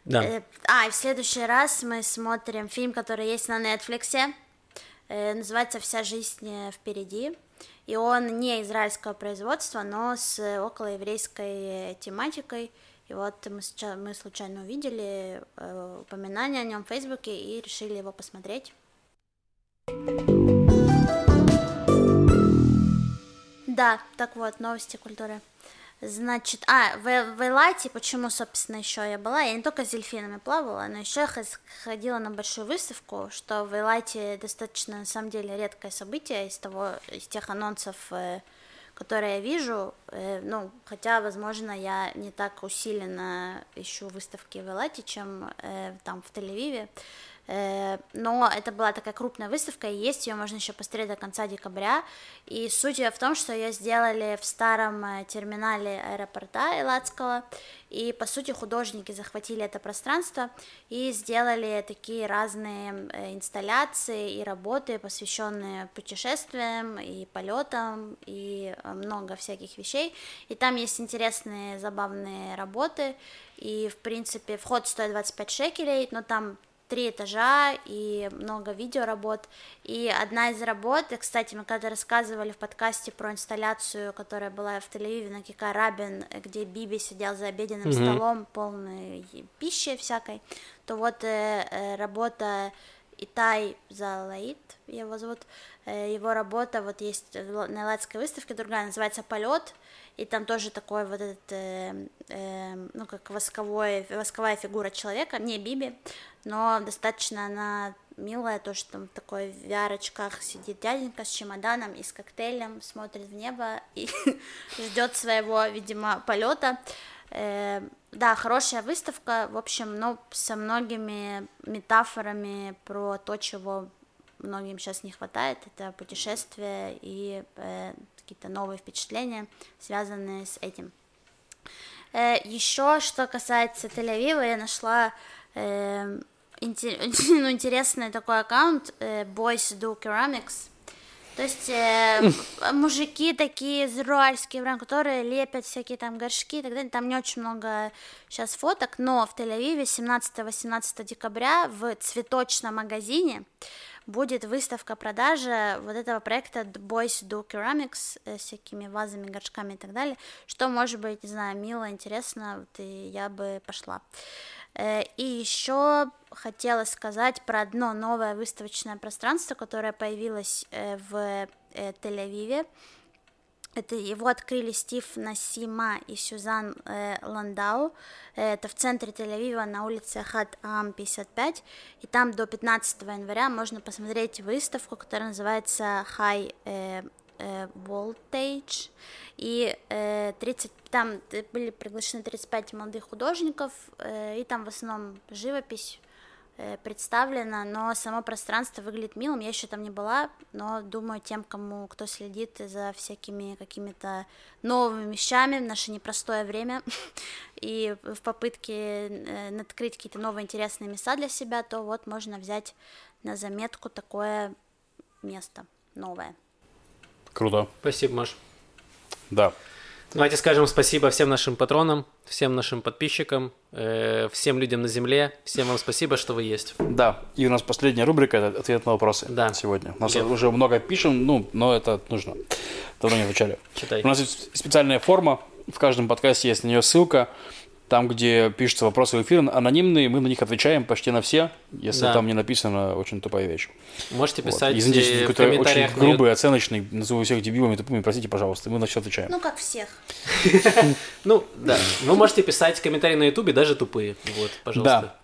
Да. Э, А, и в следующий раз мы смотрим фильм, который есть на Netflix. Э, Называется «Вся жизнь э, впереди». И он не израильского производства, но с околоеврейской тематикой. И вот мы, сейчас, мы случайно увидели э, упоминание о нем в Фейсбуке и решили его посмотреть. Да, так вот, новости культуры. Значит, а, в, в Элате, почему, собственно, еще я была, я не только с дельфинами плавала, но еще ходила на большую выставку, что в Элате достаточно, на самом деле, редкое событие из того, из тех анонсов, э, которые я вижу, э, ну, хотя, возможно, я не так усиленно ищу выставки в Элате, чем э, там в Тель-Авиве, но это была такая крупная выставка, и есть ее можно еще посмотреть до конца декабря. И суть ее в том, что ее сделали в старом э, терминале аэропорта Элладского, и по сути художники захватили это пространство и сделали такие разные э, инсталляции и работы, посвященные путешествиям и полетам и э, много всяких вещей. И там есть интересные, забавные работы, и в принципе вход стоит 25 шекелей, но там три этажа и много видеоработ. И одна из работ, и, кстати, мы когда рассказывали в подкасте про инсталляцию, которая была в Тель-Авиве на Кика Рабин, где Биби сидел за обеденным столом, полный пищи всякой, то вот э, э, работа Итай Залаид, его зовут, э, его работа вот есть на Ладской выставке, другая называется «Полет», и там тоже такой вот этот, э, э, ну, как восковой, восковая фигура человека, не Биби, но достаточно она милая, тоже там в такой VR-очках сидит дяденька с чемоданом и с коктейлем, смотрит в небо и ждет своего, видимо, полета. Э, да, хорошая выставка, в общем, но со многими метафорами про то, чего многим сейчас не хватает, это путешествия и э, какие-то новые впечатления, связанные с этим. еще, что касается Тель-Авива, я нашла э, инте- ну, интересный такой аккаунт э, Boys Do Ceramics, То есть э, мужики такие израильские, прям, которые лепят всякие там горшки и так далее. Там не очень много сейчас фоток, но в Тель-Авиве 17-18 декабря в цветочном магазине будет выставка продажи вот этого проекта Boys Do Ceramics э, с всякими вазами, горшками и так далее, что может быть, не знаю, мило, интересно, вот и я бы пошла. Э, и еще хотела сказать про одно новое выставочное пространство, которое появилось э, в Тель-Авиве. Это его открыли Стив Насима и Сюзан э, Ландау. Это в центре Тель-Авива на улице Хат Ам 55. И там до 15 января можно посмотреть выставку, которая называется High э, э, Voltage. И э, 30, там были приглашены 35 молодых художников, э, и там в основном живопись, Э, представлено, но само пространство выглядит милым. Я еще там не была, но думаю, тем, кому кто следит за всякими какими-то новыми вещами в наше непростое время и в попытке э, открыть какие-то новые интересные места для себя, то вот можно взять на заметку такое место новое. Круто. Спасибо, Маш. Да. Давайте скажем спасибо всем нашим патронам, всем нашим подписчикам, э, всем людям на земле. Всем вам спасибо, что вы есть. Да, и у нас последняя рубрика это ответ на вопросы Да. сегодня. У нас Лев. уже много пишем, ну, но это нужно. Давно не отвечали. Читай. У нас есть специальная форма, в каждом подкасте есть на нее ссылка. Там, где пишутся вопросы в эфир, анонимные, мы на них отвечаем почти на все, если Да. там не написано очень тупая вещь. Можете Вот. писать Извините, э, если какой-то очень комментариях. на грубый, оценочный, назову всех дебилами, тупыми, простите, пожалуйста, мы на все отвечаем. Ну, как всех. Ну, да. Вы можете писать комментарии на Ютубе, даже тупые. Вот, пожалуйста.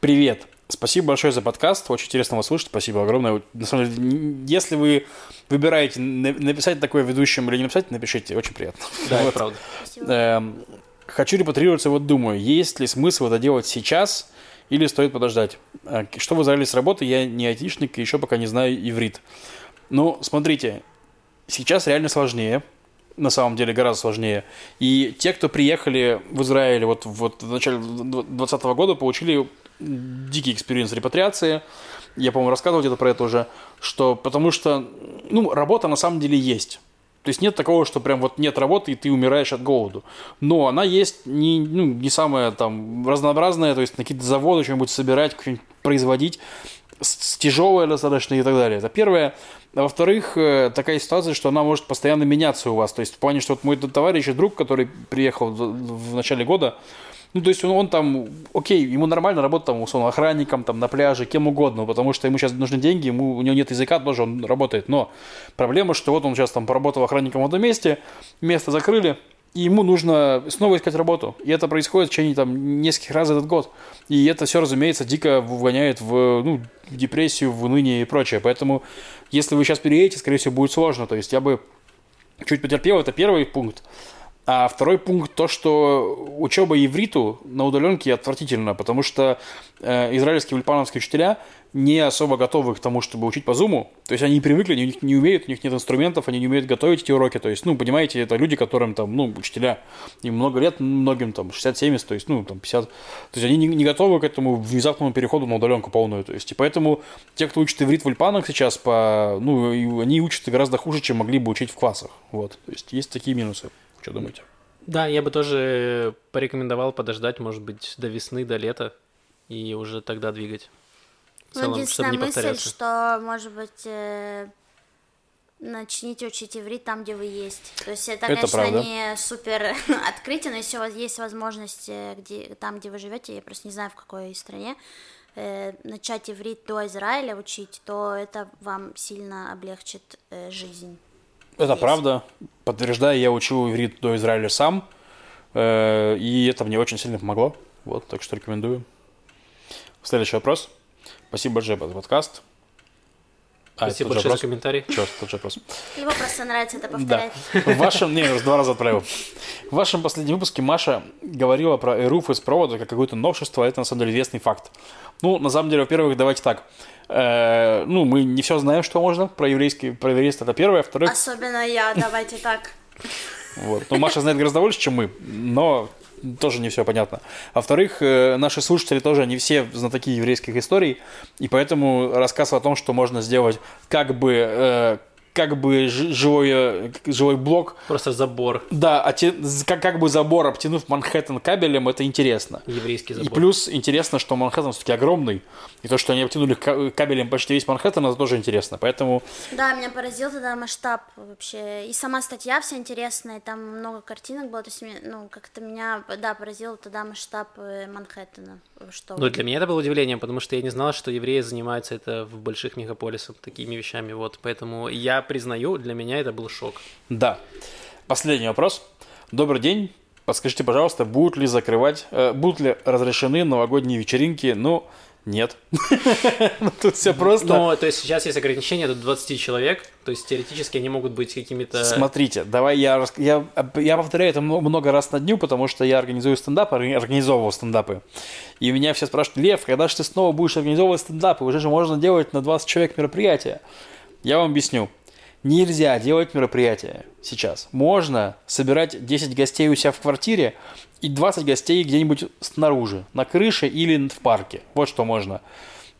Привет. Спасибо большое за подкаст. Очень интересно вас слушать. Спасибо огромное. На самом деле, если вы выбираете на- написать такое ведущим или не написать, напишите. Очень приятно. Да, Вот. правда. Спасибо. Эм, Хочу репатрироваться, вот думаю, есть ли смысл это делать сейчас или стоит подождать? Э, Что в Израиле с работой? Я не айтишник и еще пока не знаю иврит. Ну, смотрите, сейчас реально сложнее, на самом деле гораздо сложнее. И те, кто приехали в Израиль вот, вот в начале 2020 года, получили дикий experience репатриации. Я, по-моему, рассказывал где-то про это уже, что потому что, ну, работа на самом деле есть. То есть нет такого, что прям вот нет работы, и ты умираешь от голоду. Но она есть не, ну, не самая там разнообразная, то есть на какие-то заводы что-нибудь собирать, что-нибудь производить, тяжелая достаточно и так далее. Это первое. А во-вторых, э, такая ситуация, что она может постоянно меняться у вас. То есть в плане, что вот мой товарищ и друг, который приехал в начале года, ну, то есть он, он там, окей, ему нормально работать там, условно, охранником, там, на пляже, кем угодно, потому что ему сейчас нужны деньги, ему, у него нет языка, тоже он работает. Но проблема, что вот он сейчас там поработал охранником в одном месте, место закрыли, и ему нужно снова искать работу. И это происходит в течение там нескольких раз этот год. И это все, разумеется, дико вгоняет в, ну, в депрессию, в уныние и прочее. Поэтому, если вы сейчас переедете, скорее всего, будет сложно. То есть я бы чуть потерпел, это первый пункт. А второй пункт то, что учеба ивриту на удаленке отвратительно, потому что э, израильские ульпановские учителя не особо готовы к тому, чтобы учить по зуму. То есть они не привыкли, они не умеют, у них нет инструментов, они не умеют готовить эти уроки. То есть, ну, понимаете, это люди, которым там, ну, учителя, им много лет, многим там 60-70, то есть, ну, там 50. То есть они не, не готовы к этому внезапному переходу на удаленку полную. То есть, и поэтому те, кто учит иврит в ульпанах сейчас, по, ну, они учат гораздо хуже, чем могли бы учить в классах. Вот. То есть есть такие минусы. Что думаете? Да, я бы тоже порекомендовал подождать, может быть, до весны, до лета, и уже тогда двигать. В Ну, целом, чтобы единственная не мысль, повторяться. что, может быть, э, начните учить иврит там, где вы есть. То есть это, Это конечно, правда. не супер открытие, но если у вас есть возможность э, где, там, где вы живете, я просто не знаю, в какой стране, э, начать иврит до Израиля учить, то это вам сильно облегчит э, жизнь. Это Есть. правда. Подтверждаю, я учил иврит до Израиля сам, э, и это мне очень сильно помогло. Вот, так что рекомендую. Следующий вопрос. Спасибо большое за подкаст. А, Спасибо тот же большое за вопрос? комментарий. Чё, тот же вопрос. Его просто нравится это Да. повторять. В вашем... Не, я уже два раза отправил. В вашем последнем выпуске Маша говорила про эруф из провода как какое-то новшество, а это на самом деле известный факт. Ну, на самом деле, во-первых, давайте так. Э, ну, мы не все знаем, что можно про еврейский, про еврейство, это первое. Во-вторых, Особенно я, давайте так. Вот. Ну, Маша знает гораздо больше, чем мы, но тоже не все понятно. А во-вторых, э, наши слушатели тоже не все знатоки еврейских историй, и поэтому рассказ о том, что можно сделать как бы э, как бы жи- живой, э, живой блок. Просто забор, Да, оте- как, как бы забор, обтянув Манхэттен кабелем, это интересно. еврейский И забор. плюс интересно, что Манхэттен все-таки огромный, и то, что они обтянули ка- кабелем почти весь Манхэттен, это тоже интересно. Поэтому Да, меня поразил тогда масштаб вообще. И сама статья вся интересная, там много картинок было. То есть, ну, как-то меня, да, поразил тогда масштаб э, Манхэттена. Что Ну, для меня это было удивлением, потому что я не знал, что евреи занимаются это в больших мегаполисах такими вещами. Вот, поэтому я признаю, для меня это был шок. Да. Последний вопрос. Добрый день. Подскажите, пожалуйста, будут ли закрывать, э, будут ли разрешены новогодние вечеринки? Ну, нет. Ну, Тут все просто. Но, то есть сейчас есть ограничение до 20 человек, то есть теоретически они могут быть какими-то... Смотрите, давай я, я, я повторяю это много, раз на дню, потому что я организую стендап, орг- организовывал стендапы. И меня все спрашивают, Лев, когда же ты снова будешь организовывать стендапы? Уже же можно делать на 20 человек мероприятия. Я вам объясню. Нельзя делать мероприятия сейчас. Можно собирать 10 гостей у себя в квартире и 20 гостей где-нибудь снаружи, на крыше или в парке. Вот что можно.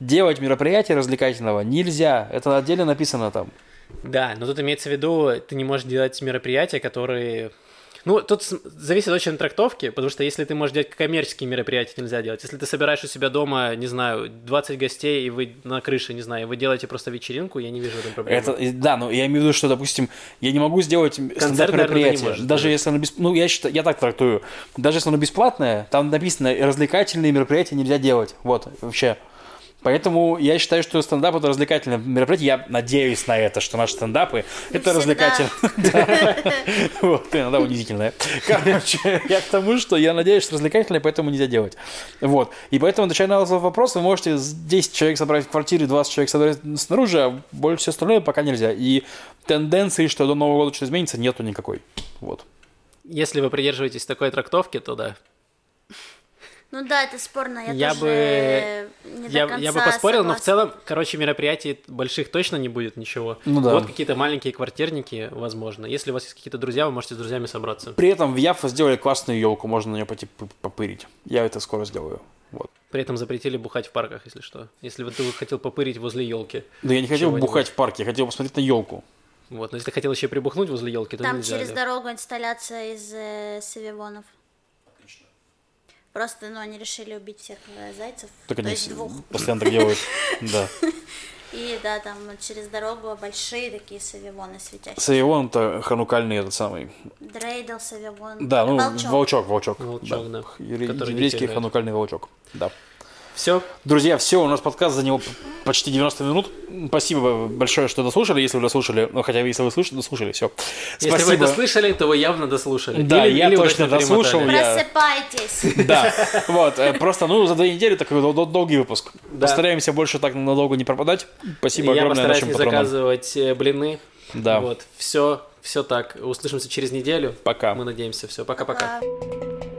Делать мероприятие развлекательного нельзя. Это отдельно написано там. Да, но тут имеется в виду, ты не можешь делать мероприятия, которые... Ну, тут зависит очень от трактовки, потому что если ты можешь делать коммерческие мероприятия, нельзя делать. Если ты собираешь у себя дома, не знаю, 20 гостей, и вы на крыше, не знаю, и вы делаете просто вечеринку, я не вижу в этом проблемы. Это, да, но я имею в виду, что, допустим, я не могу сделать не мероприятие, можешь даже если оно бесп- ну я считаю, я так трактую, даже если оно бесплатное, там написано развлекательные мероприятия нельзя делать, вот вообще. Поэтому я считаю, что стендап это развлекательное мероприятие. Я надеюсь на это, что наши стендапы это всегда. развлекательно. Да. Вот, иногда унизительное. Короче, я к тому, что я надеюсь, что развлекательное, поэтому нельзя делать. Вот. И поэтому, отвечая на вопрос, вы можете с 10 человек собрать в квартире, 20 человек собрать снаружи, а больше все остальное пока нельзя. И тенденции, что до Нового года что изменится, нету никакой. Вот. Если вы придерживаетесь такой трактовки, то да. Ну да, это спорно. Я, Я тоже бы- не до Я, конца я бы поспорил, но в согласна. целом, короче, мероприятий больших точно не будет ничего. Ну да. Вот какие-то маленькие квартирники, возможно. Если у вас есть какие-то друзья, вы можете с друзьями собраться. При этом в Яфа сделали классную елку, можно на нее пойти попырить. Я это скоро сделаю. Вот. При этом запретили бухать в парках, если что. Если вот ты хотел попырить возле елки. Да я не хотел бухать в парке, я хотел посмотреть на елку. Вот. Но если ты хотел еще прибухнуть возле елки, то Там нельзя. через да. дорогу инсталляция из э, савивонов. Просто, ну, они решили убить всех зайцев, Так то они есть двух. постоянно так делают. Да. И да, там через дорогу большие такие савивоны светящие. Савион это ханукальный этот самый. Дрейдл, савивон. Да, ну, волчок. волчок, волчок. Волчок, да. Который Еврейский ханукальный волчок. Да. Все. Друзья, все, у нас подкаст занял почти 90 минут. Спасибо большое, что дослушали, если вы дослушали. Ну, хотя бы если вы слушали, дослушали, все. Если вы Спасибо. дослышали, то вы явно дослушали. Да, Или- я или точно дослушал. я- Просыпайтесь! Да, вот, э, просто, ну, за две недели такой дол- дол- долгий выпуск. Да. Постараемся больше так надолго не пропадать. Спасибо Я огромное постараюсь нашим не патронам. заказывать э, блины. Да. Вот. Все, все так. Услышимся через неделю. Пока. Мы надеемся. Все. Пока-пока. Пока.